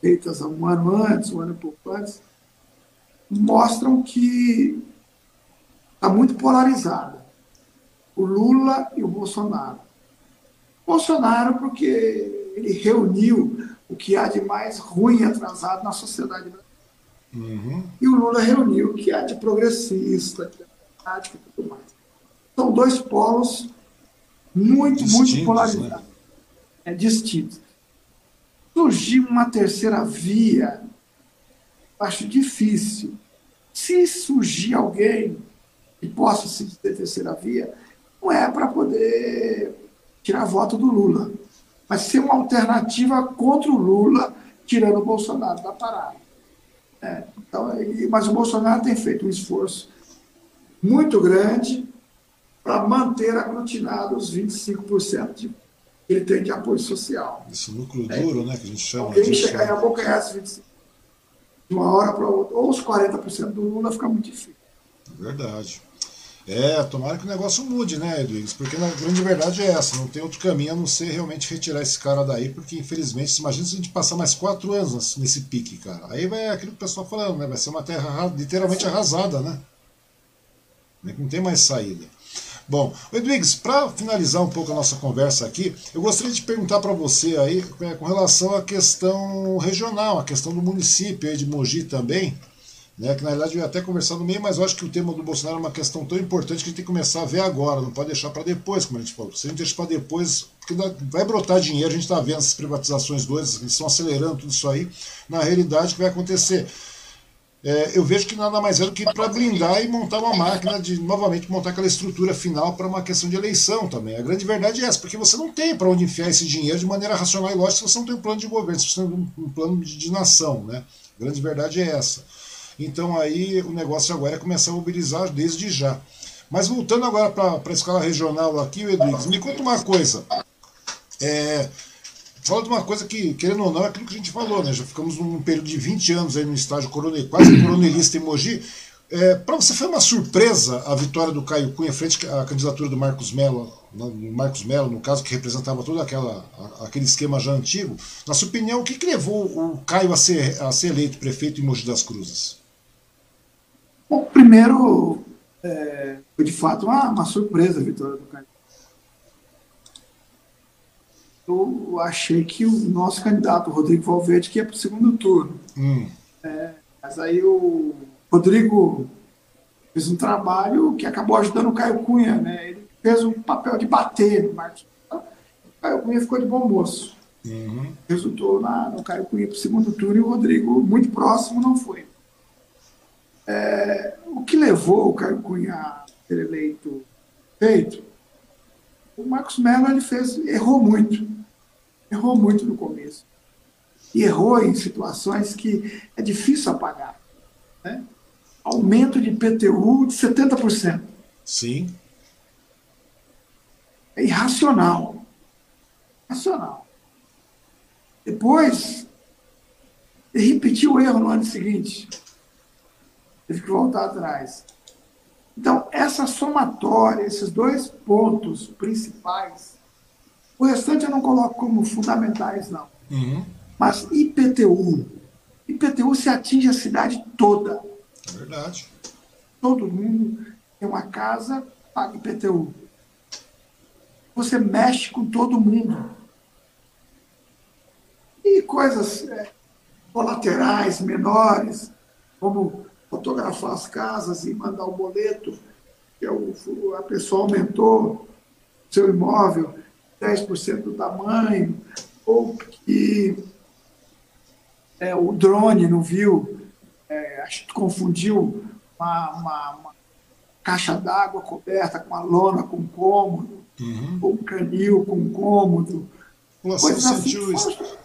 feitas há um ano antes, um ano e pouco antes, mostram que está muito polarizada. O Lula e o Bolsonaro. Bolsonaro, porque ele reuniu o que há de mais ruim e atrasado na sociedade brasileira. Uhum. E o Lula reuniu o que há de progressista, democrático e tudo mais. São dois polos muito, distintos, muito polarizados. Né? É, distintos. Surgiu uma terceira via, acho difícil. Se surgir alguém que possa se dizer terceira via, não é para poder tirar voto do Lula mas ser uma alternativa contra o Lula, tirando o Bolsonaro da parada. É, então, mas o Bolsonaro tem feito um esforço muito grande para manter aglutinado os 25% de, que ele tem de apoio social. Esse núcleo é. duro, né, que a gente chama. Alguém chegar em abocanhar esses 25% de uma hora para outra, ou os 40% do Lula fica muito difícil. Verdade. É, tomara que o negócio mude, né, Edwigs? Porque a grande verdade é essa, não tem outro caminho a não ser realmente retirar esse cara daí, porque infelizmente, imagina se a gente passar mais quatro anos nesse pique, cara. Aí vai aquilo que o pessoal falando, né? Vai ser uma terra literalmente arrasada, né? Não tem mais saída. Bom, Edwigs, para finalizar um pouco a nossa conversa aqui, eu gostaria de perguntar para você aí é, com relação à questão regional, a questão do município aí de Mogi também né, que na verdade eu ia até conversar no meio, mas eu acho que o tema do Bolsonaro é uma questão tão importante que a gente tem que começar a ver agora, não pode deixar para depois, como a gente falou. Se a gente deixar para depois, porque vai brotar dinheiro, a gente está vendo essas privatizações doidas, eles estão acelerando tudo isso aí, na realidade o que vai acontecer? É, eu vejo que nada mais é do que para blindar e montar uma máquina de novamente montar aquela estrutura final para uma questão de eleição também. A grande verdade é essa, porque você não tem para onde enfiar esse dinheiro de maneira racional e lógica se você não tem um plano de governo, se você não tem um plano de, de nação. Né? A grande verdade é essa. Então aí o negócio agora é começar a mobilizar desde já. Mas voltando agora para a escala regional aqui, Edwigs, me conta uma coisa. É, fala de uma coisa que, querendo ou não, é aquilo que a gente falou, né? Já ficamos num período de 20 anos aí no estágio coronel, quase coronelista em Mogi. É, para você foi uma surpresa a vitória do Caio Cunha frente à candidatura do Marcos Mello, Marcos Mello, no caso, que representava todo aquela, aquele esquema já antigo. Na sua opinião, o que, que levou o Caio a ser, a ser eleito prefeito em Mogi das Cruzes? Bom, primeiro, é, foi de fato uma, uma surpresa a vitória do Caio. eu achei que o nosso candidato, o Rodrigo Valverde, que ia para o segundo turno. Hum. É, mas aí o Rodrigo fez um trabalho que acabou ajudando o Caio Cunha, né? Ele fez um papel de bater no Marcos. O Caio Cunha ficou de bom moço. Uhum. Resultou na, no Caio Cunha para o segundo turno e o Rodrigo, muito próximo, não foi. É, o que levou o Caio Cunha a ser eleito feito, o Marcos Mello ele fez, errou muito. Errou muito no começo. E errou em situações que é difícil apagar. Né? Aumento de PTU de 70%. Sim. É irracional. Irracional. Depois, ele repetiu o erro no ano seguinte. Teve que voltar atrás. Então, essa somatória, esses dois pontos principais, o restante eu não coloco como fundamentais, não. Uhum. Mas IPTU. IPTU se atinge a cidade toda. É verdade. Todo mundo tem uma casa, paga IPTU. Você mexe com todo mundo. E coisas é, colaterais, menores, como fotografar as casas e mandar o boleto, que é o, a pessoa aumentou seu imóvel 10% do tamanho, ou que é, o drone não viu, é, confundiu uma, uma, uma caixa d'água coberta com uma lona com cômodo, uhum. ou um canil com cômodo. Você Coisas sentiu assim, isso?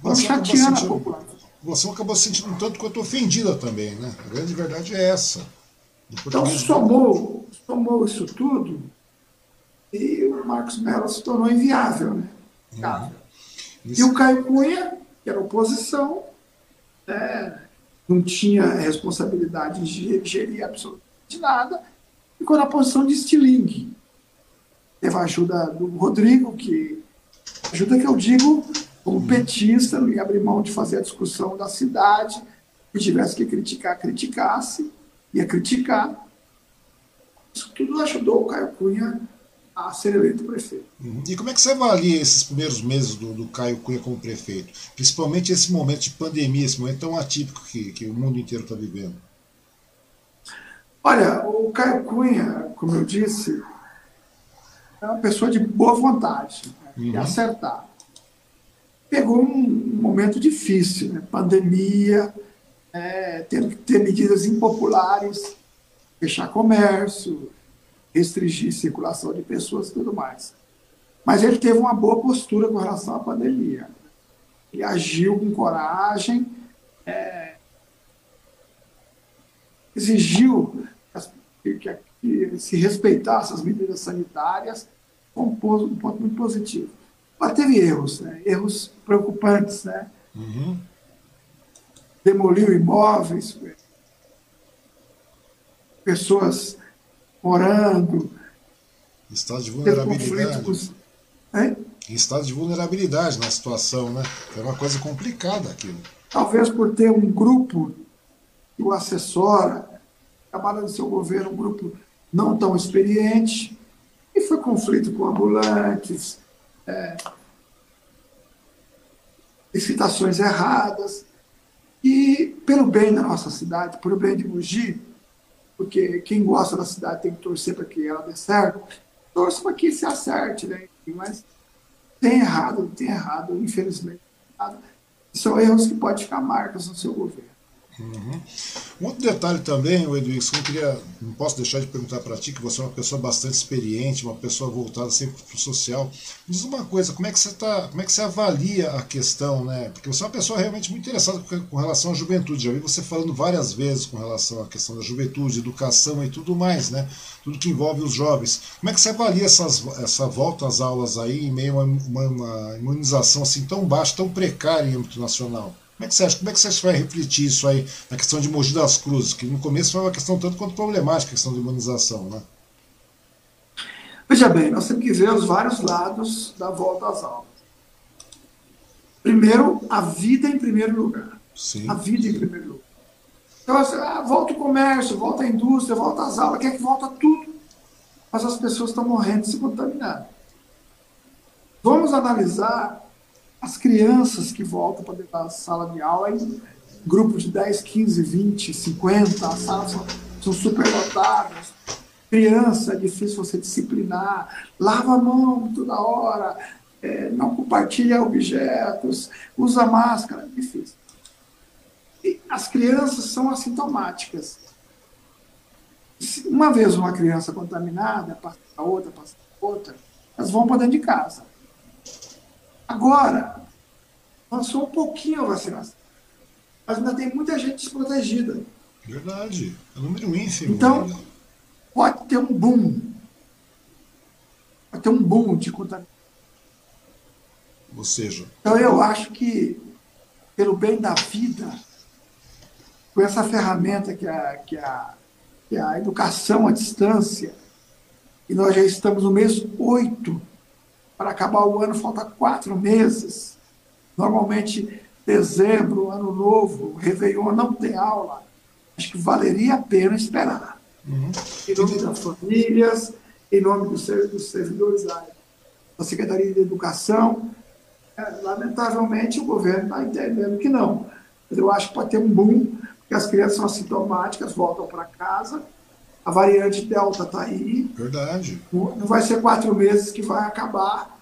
Foram chateando a população. Você acabou se sentindo um tanto quanto ofendida também, né? A grande verdade é essa. Então somou, somou isso tudo e o Marcos Mello se tornou inviável, né? Uhum. E o Caio Cunha, que era oposição, né, não tinha responsabilidade de gerir absolutamente nada, ficou na posição de estilingue. Teve a ajuda do Rodrigo, que ajuda que eu digo como petista, não ia abrir mão de fazer a discussão da cidade, e tivesse que criticar, criticasse, ia criticar. Isso tudo ajudou o Caio Cunha a ser eleito prefeito. Uhum. E como é que você avalia esses primeiros meses do, do, Caio Cunha como prefeito? Principalmente esse momento de pandemia, esse momento tão atípico que, que o mundo inteiro está vivendo. Olha, o Caio Cunha, como eu disse, é uma pessoa de boa vontade, né, uhum. de acertar. Pegou um, momento difícil, né? pandemia, é, tendo que ter medidas impopulares, fechar comércio, restringir circulação de pessoas e tudo mais. Mas ele teve uma boa postura com relação à pandemia. Ele agiu com coragem, é, exigiu que, que, que, se respeitasse as medidas sanitárias, ponto, um ponto muito positivo. Mas teve erros, né? erros preocupantes. Né? Uhum. Demoliu imóveis, pessoas morando. Estado de vulnerabilidade. Em estado de vulnerabilidade na situação, né? É uma coisa complicada aquilo. Talvez por ter um grupo que o assessora, trabalha no seu governo, um grupo não tão experiente, e foi conflito com ambulantes, é, excitações erradas. E, pelo bem da nossa cidade, pelo bem de Mogi, porque quem gosta da cidade tem que torcer para que ela dê certo, torce para que se acerte, né? Mas tem errado, tem errado, infelizmente. São erros que podem ficar marcas no seu governo. Uhum. Um outro detalhe também, Edwix, que eu queria, não posso deixar de perguntar para ti, que você é uma pessoa bastante experiente, uma pessoa voltada sempre para o social. Diz uma coisa, como é que você tá, como é que você avalia a questão, né? Porque você é uma pessoa realmente muito interessada com relação à juventude. Já vi você falando várias vezes com relação à questão da juventude, educação e tudo mais, né? Tudo que envolve os jovens. Como é que você avalia essas, essa volta às aulas aí em meio a uma, uma imunização assim tão baixa, tão precária em âmbito nacional? Como é que você acha? Como é que você vai refletir isso aí na questão de Mogi das Cruzes, que no começo foi uma questão tanto quanto problemática, a questão da imunização, né? Veja bem, nós temos que ver os vários lados da volta às aulas. Primeiro, a vida em primeiro lugar. Sim. A vida em primeiro lugar. Então, assim, ah, volta o comércio, volta a indústria, volta às aulas, quer que volta tudo. Mas as pessoas estão morrendo se contaminando. Vamos analisar as crianças que voltam para dentro da sala de aula em grupo de 10, 15, 20, 50, as salas são, são superlotadas. Criança, é difícil você disciplinar, lava a mão toda hora, é, não compartilha objetos, usa máscara, é difícil. E as crianças são assintomáticas. Uma vez uma criança contaminada, passa a outra, passa a outra, elas vão para dentro de casa. Agora, avançou um pouquinho a vacinação, mas ainda tem muita gente desprotegida. Verdade, é número ínfimo. Então, né? pode ter um boom. Pode ter um boom de contaminação. Ou seja. Então, eu acho que, pelo bem da vida, com essa ferramenta que a, que a, que a educação à distância, e nós já estamos no mês 8 para acabar o ano, falta quatro meses. Normalmente, dezembro, ano novo, Réveillon, não tem aula. Acho que valeria a pena esperar. Uhum. Em nome das famílias, em nome dos, servidores da, da Secretaria de Educação, é, lamentavelmente o governo está entendendo que não. Eu acho que pode ter um boom, porque as crianças são assintomáticas, voltam para casa, a variante Delta está aí. Verdade. Não vai ser quatro meses que vai acabar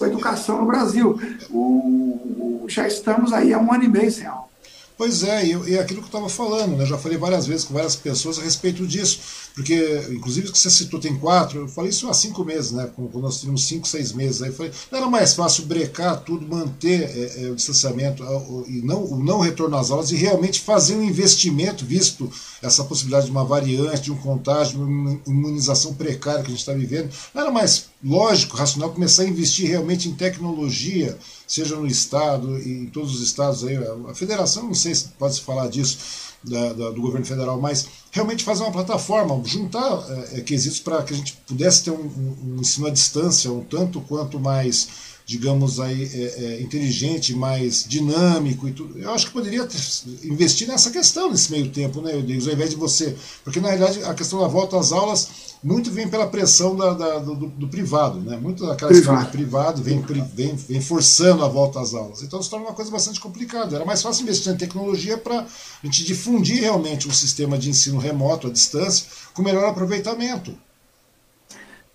a educação no Brasil. O, já estamos aí há um ano e meio sem aula. Pois é, e é aquilo que eu estava falando, né? já falei várias vezes com várias pessoas a respeito disso, porque, inclusive, que você citou tem quatro, eu falei isso há cinco meses, né? Quando nós tínhamos cinco, seis meses, aí falei, não era mais fácil brecar tudo, manter é, é, o distanciamento e não, o não retorno às aulas e realmente fazer um investimento, visto essa possibilidade de uma variante, de um contágio, uma imunização precária que a gente está vivendo, não era mais lógico, racional, começar a investir realmente em tecnologia, seja no Estado em todos os estados aí, a federação, não sei se pode se falar disso, da, da, do governo federal, mas realmente fazer uma plataforma, juntar é, quesitos para que a gente pudesse ter um, um, um, ensino à distância um tanto quanto mais, digamos aí, é, é, inteligente, mais dinâmico e tudo. Eu acho que poderia ter, investir nessa questão nesse meio tempo, né, Eudes, ao invés de você. Porque na realidade a questão da volta às aulas muito vem pela pressão da, da, do, do, privado, né? Muito daquela privado. privado vem, vem, vem forçando a volta às aulas. Então se torna uma coisa bastante complicada. Era mais fácil investir em tecnologia para a gente difundir realmente um sistema de ensino remoto, à distância, com melhor aproveitamento.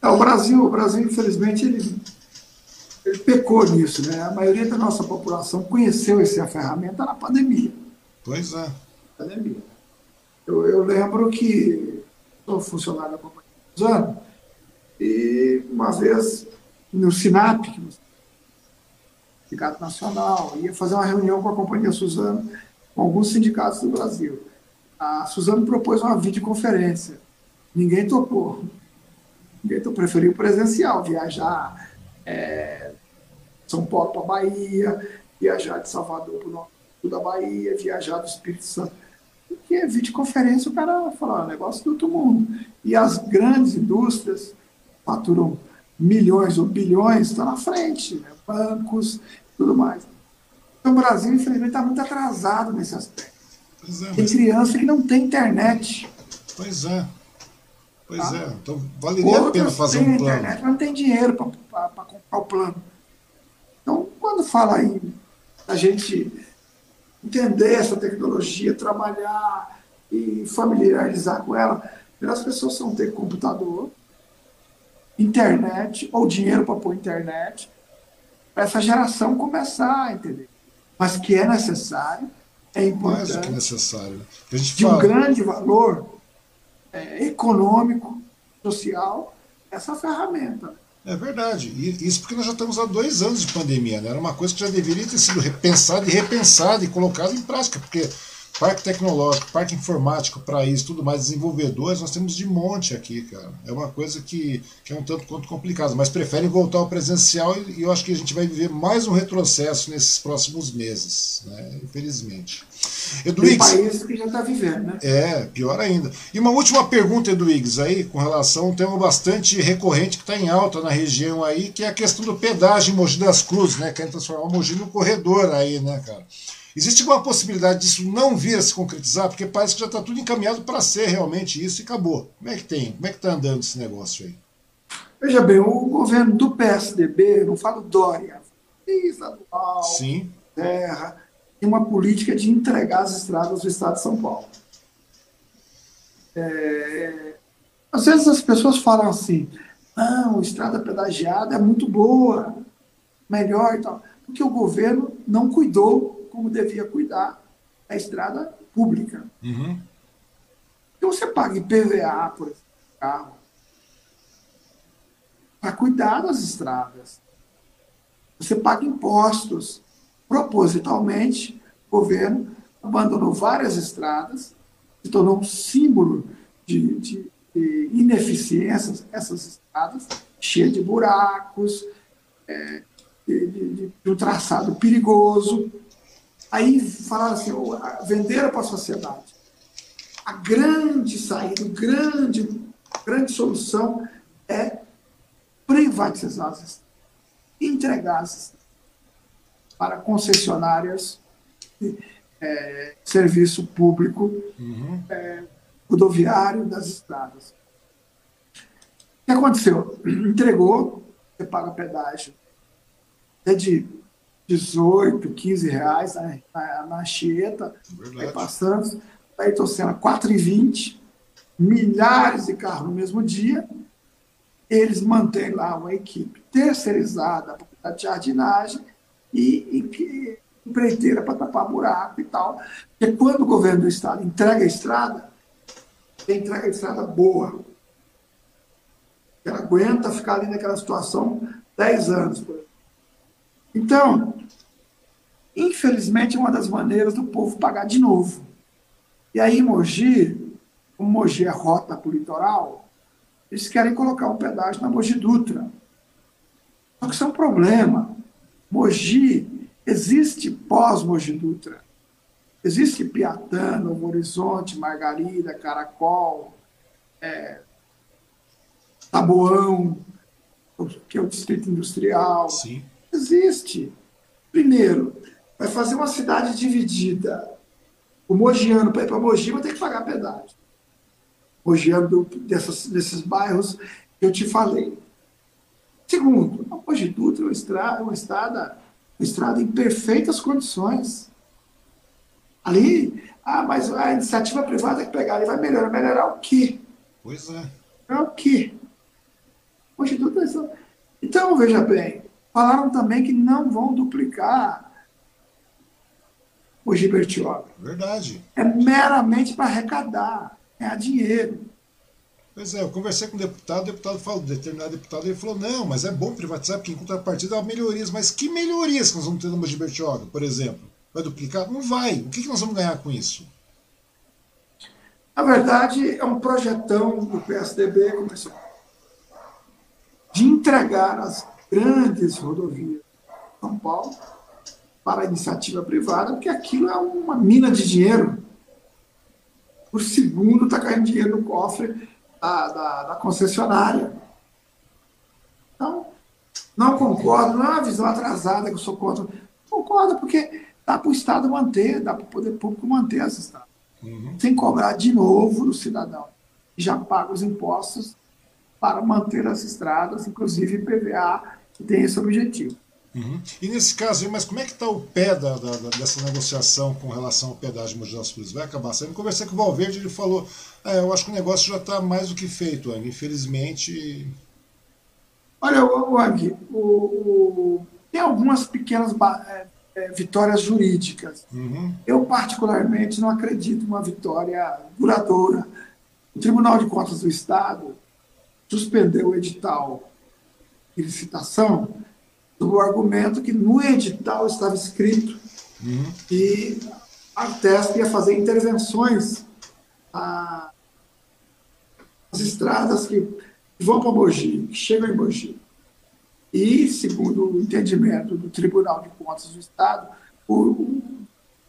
É, o Brasil, o Brasil, infelizmente, ele pecou nisso, né? A maioria da nossa população conheceu essa ferramenta na pandemia. Pois é. Pandemia. Eu, eu lembro que sou funcionário da companhia anos. E uma vez no SINAP, Sindicato Nacional, ia fazer uma reunião com a Companhia Suzano, com alguns sindicatos do Brasil. A Suzano propôs uma videoconferência. Ninguém topou. Ninguém topou. Preferiu presencial, viajar é, São Paulo para Bahia, viajar de Salvador para o norte da Bahia, viajar do Espírito Santo porque videoconferência o cara fala, ah, negócio do outro mundo. E as grandes indústrias faturam milhões ou bilhões, estão na frente, né? bancos tudo mais. Então o Brasil, infelizmente, está muito atrasado nesse aspecto. É, tem criança que não tem internet. Pois é. Pois tá? é. Então valeria a pena fazer um plano. internet, mas não tem dinheiro para comprar o plano. Então, quando fala aí a gente entender essa tecnologia, trabalhar e familiarizar com ela. As pessoas vão ter computador, internet ou dinheiro para pôr internet, para essa geração começar a entender. Mas que é necessário, é importante. Mais do que necessário. A gente de fala... um grande valor é, econômico, social, essa ferramenta. É verdade. E isso porque nós já estamos há dois anos de pandemia. Né? Era uma coisa que já deveria ter sido repensada e repensada e colocada em prática, porque parque tecnológico, parque informático para isso, tudo mais, desenvolvedores, nós temos de monte aqui, cara. É uma coisa que, que é um tanto quanto complicado, mas preferem voltar ao presencial e, e eu acho que a gente vai viver mais um retrocesso nesses próximos meses, né? infelizmente. Eduígues, país que já está vivendo, né? É, pior ainda. E uma última pergunta, Eduígues, aí, com relação a um tema bastante recorrente que está em alta na região aí, que é a questão do pedágio em Mogi das Cruzes, né? Querem transformar o Mogi no corredor aí, né, cara? Existe alguma possibilidade disso não vir a se concretizar? Porque parece que já está tudo encaminhado para ser realmente isso e acabou. Como é que tem? Como é que está andando esse negócio aí? Veja bem, o governo do PSDB, não falo Dória, estadual, Sim. terra, tem uma política de entregar as estradas do estado de São Paulo. É, às vezes as pessoas falam assim, não, estrada pedagiada é muito boa, melhor e tal, porque o governo não cuidou como devia cuidar da estrada pública. Uhum. Então você paga IPVA por esse carro para cuidar das estradas. Você paga impostos. Propositalmente, o governo abandonou várias estradas, se tornou um símbolo de, de, de ineficiências, essas estradas, cheias de buracos, é, de, de, de, um traçado perigoso. Aí falaram assim, venderam para a sociedade. A grande saída, a grande, grande solução é privatizar as estradas entregar para concessionárias de é, serviço público uhum. é, rodoviário das estradas. O que aconteceu? Entregou, você paga pedágio é de 18, 15 reais na, na, na Chieta, aí passando, aí estou sendo 4,20, milhares de carros no mesmo dia, eles mantêm lá uma equipe terceirizada para jardinagem e, e empreiteira para tapar buraco e tal. Porque quando o governo do estado entrega a estrada, entrega a estrada boa. Ela aguenta ficar ali naquela situação 10 anos. Então, infelizmente, é uma das maneiras do povo pagar de novo. E aí, Mogi, como Mogi é rota para o litoral, eles querem colocar um pedágio na Mogi Dutra. Só que isso é um problema. Mogi, existe pós-Mogi Dutra. Existe Piatã, Novo Horizonte, Margarida, Caracol, é, Taboão, que é o distrito industrial. Sim. Existe. Primeiro, vai fazer uma cidade dividida. O mogiano, para ir para Mogi, vai ter que pagar pedágio hojeando dessas, desses bairros que eu te falei. Segundo, a Mogi Dutra é uma estrada, uma estrada, uma estrada em perfeitas condições. Ali, ah, mas a iniciativa privada que pegar ali vai melhorar. Melhorar o quê? Pois é. Melhorar o quê? Mogi Dutra é... Então, veja bem, falaram também que não vão duplicar o Bertioga. Verdade. É meramente para arrecadar ganhar dinheiro. Pois é, eu conversei com o deputado, o deputado falou, determinado deputado, ele falou, não, mas é bom privatizar, porque em contrapartida há melhorias. Mas que melhorias que nós vamos ter no Mogi Bertioga, por exemplo? Vai duplicar? Não vai. O que, que nós vamos ganhar com isso? Na verdade, é um projetão do PSDB começou de entregar as grandes rodovias de São Paulo para a iniciativa privada, porque aquilo é uma mina de dinheiro por segundo está caindo dinheiro no cofre da, da, da, concessionária. Então, não concordo, não é uma visão atrasada que eu sou contra. Concordo, porque dá para o Estado manter, dá para o poder público manter essa estrada. Uhum. Sem cobrar de novo do cidadão. que Já paga os impostos para manter as estradas, inclusive PVA, que tem esse objetivo. Uhum. E nesse caso, mas como é que está o pé da, da, dessa negociação com relação ao pedágio de Mogi das Cruzes? Vai acabar saindo? Conversei com o Valverde, ele falou, é, eu acho que o negócio já está mais do que feito, Ang. infelizmente... Olha, Ang, o, o, tem algumas pequenas é, é, vitórias jurídicas. Uhum. Eu, particularmente, não acredito numa vitória duradoura. O Tribunal de Contas do Estado suspendeu o edital de licitação do argumento que no edital estava escrito uhum. que a Artesp ia fazer intervenções às estradas que vão para Mogi, que chegam em Mogi. E, segundo o entendimento do Tribunal de Contas do Estado, o,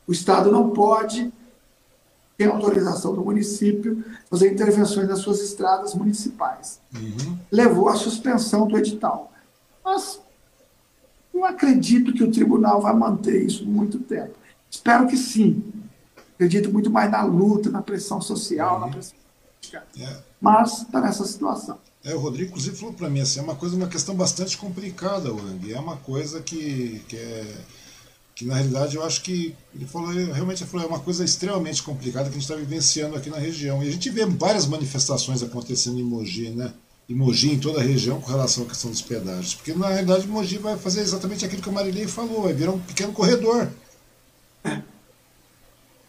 o Estado não pode ter autorização do município fazer intervenções nas suas estradas municipais. Uhum. Levou à suspensão do edital. Mas não acredito que o tribunal vai manter isso muito tempo. Espero que sim. Acredito muito mais na luta, na pressão social, uhum. na pressão política. Yeah. Mas está nessa situação. É, o Rodrigo, inclusive, falou para mim assim, é uma coisa, uma questão bastante complicada, Wang. É uma coisa que, que é que na realidade eu acho que ele falou realmente falou, é uma coisa extremamente complicada que a gente está vivenciando aqui na região e a gente vê várias manifestações acontecendo em Mogi, né? Em Mogi, em toda a região, com relação à questão dos pedágios, porque na realidade Mogi vai fazer exatamente aquilo que a Marilei falou, vai virar um pequeno corredor.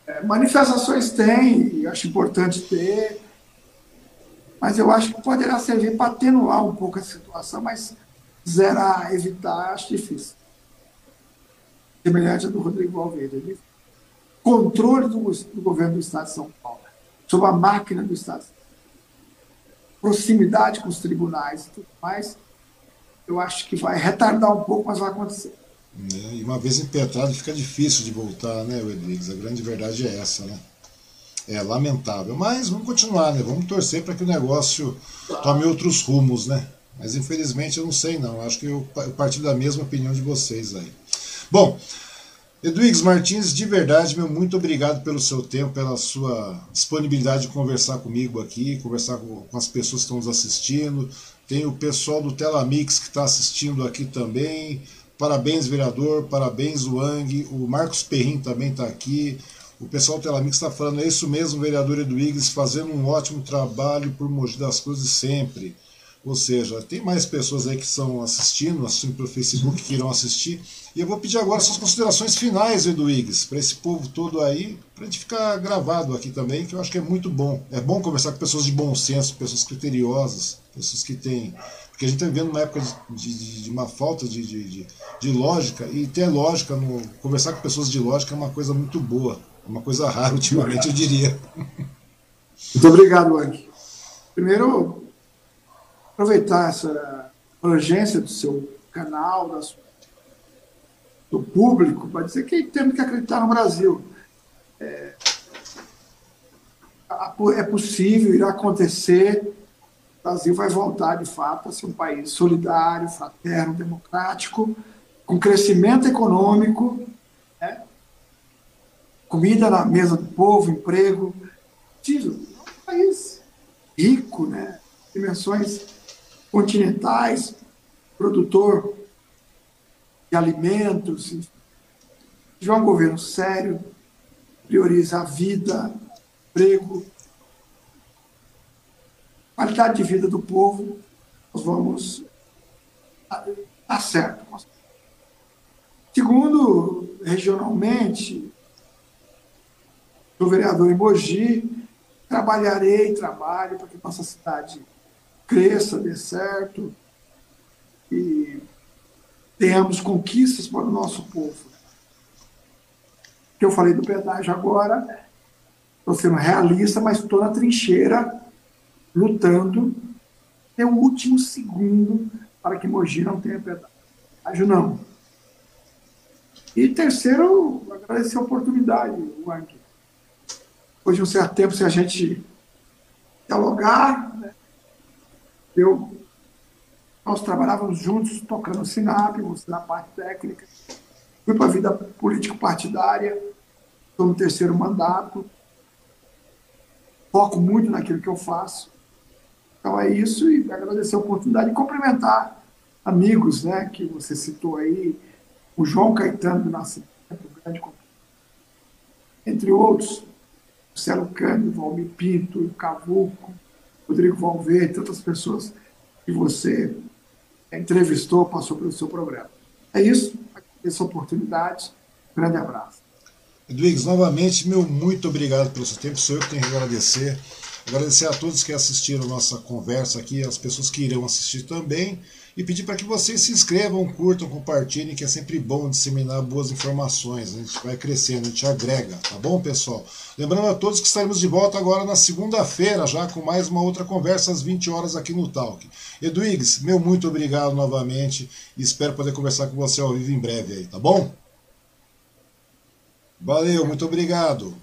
É, manifestações tem, acho importante ter, mas eu acho que poderá servir para atenuar um pouco a situação, mas zerar, evitar, acho difícil. Semelhante a do Rodrigo Alveira. Ele, controle do, do, governo do Estado de São Paulo, sobre a máquina do Estado. Proximidade com os tribunais e tudo mais, eu acho que vai retardar um pouco, mas vai acontecer. É, e uma vez impetrado fica difícil de voltar, né, Rodrigues? A grande verdade é essa, né? É lamentável. Mas vamos continuar, né? Vamos torcer para que o negócio tome outros rumos, né? Mas infelizmente eu não sei não. Acho que eu, partilho da mesma opinião de vocês aí. Bom, Edwigs Martins, de verdade, meu muito obrigado pelo seu tempo, pela sua disponibilidade de conversar comigo aqui, conversar com, as pessoas que estão nos assistindo. Tem o pessoal do Telamix que está assistindo aqui também. Parabéns, vereador. Parabéns, Wang. O Marcos Perrin também está aqui. O pessoal do Telamix está falando, é isso mesmo, vereador Edwigs, fazendo um ótimo trabalho por Mogi das Cruzes sempre. Ou seja, tem mais pessoas aí que estão assistindo, assistindo pelo Facebook, que irão assistir. E eu vou pedir agora suas considerações finais, Eduígues, para esse povo todo aí, para a gente ficar gravado aqui também, que eu acho que é muito bom. É bom conversar com pessoas de bom senso, pessoas criteriosas, pessoas que têm. Porque a gente está vivendo uma época de, de, de uma falta de, de, de, lógica, e ter lógica, no, conversar com pessoas de lógica é uma coisa muito boa. É uma coisa rara ultimamente, eu diria. Muito obrigado, Anki. Primeiro, aproveitar essa urgência do seu canal, da sua, do público, para dizer que temos que acreditar no Brasil. É, é possível, irá acontecer. O Brasil vai voltar, de fato, a ser um país solidário, fraterno, democrático, com crescimento econômico, né? comida na mesa do povo, emprego. É um país rico, né? dimensões continentais, produtor de alimentos. Tiver um governo sério, prioriza a vida, emprego, qualidade de vida do povo, nós vamos dar certo. Segundo, regionalmente, sou vereador em Mogi, trabalharei, trabalho para que nossa cidade cresça, dê certo e tenhamos conquistas para o nosso povo. Que eu falei do pedágio agora, estou sendo realista, mas estou na trincheira, lutando até o último segundo para que Mogi não tenha pedágio, não. E terceiro, agradecer a oportunidade, Wang. Depois de um certo tempo, se a gente dialogar, eu, nós trabalhávamos juntos, tocando SINAP, na parte técnica. Fui para a vida político-partidária, estou no terceiro mandato. Foco muito naquilo que eu faço. Então é isso, e agradecer a oportunidade e cumprimentar amigos né, que você citou aí, o João Caetano do Nascimento, grande entre outros, o Celo Cândido, Valmir Pinto, o Cavuco, Rodrigo Valverde, tantas pessoas que você entrevistou, passou pelo seu programa. É isso, essa oportunidade. grande abraço. Edwigs, novamente, meu muito obrigado pelo seu tempo. Sou eu que tenho que agradecer. Agradecer a todos que assistiram nossa conversa aqui, as pessoas que irão assistir também e pedir para que vocês se inscrevam, curtam, compartilhem, que é sempre bom disseminar boas informações. A gente vai crescendo, a gente agrega, tá bom, pessoal? Lembrando a todos que estaremos de volta agora na segunda-feira, já com mais uma outra conversa às 20 horas aqui no Talk. Eduígues, meu muito obrigado novamente e espero poder conversar com você ao vivo em breve aí, tá bom? Valeu, muito obrigado.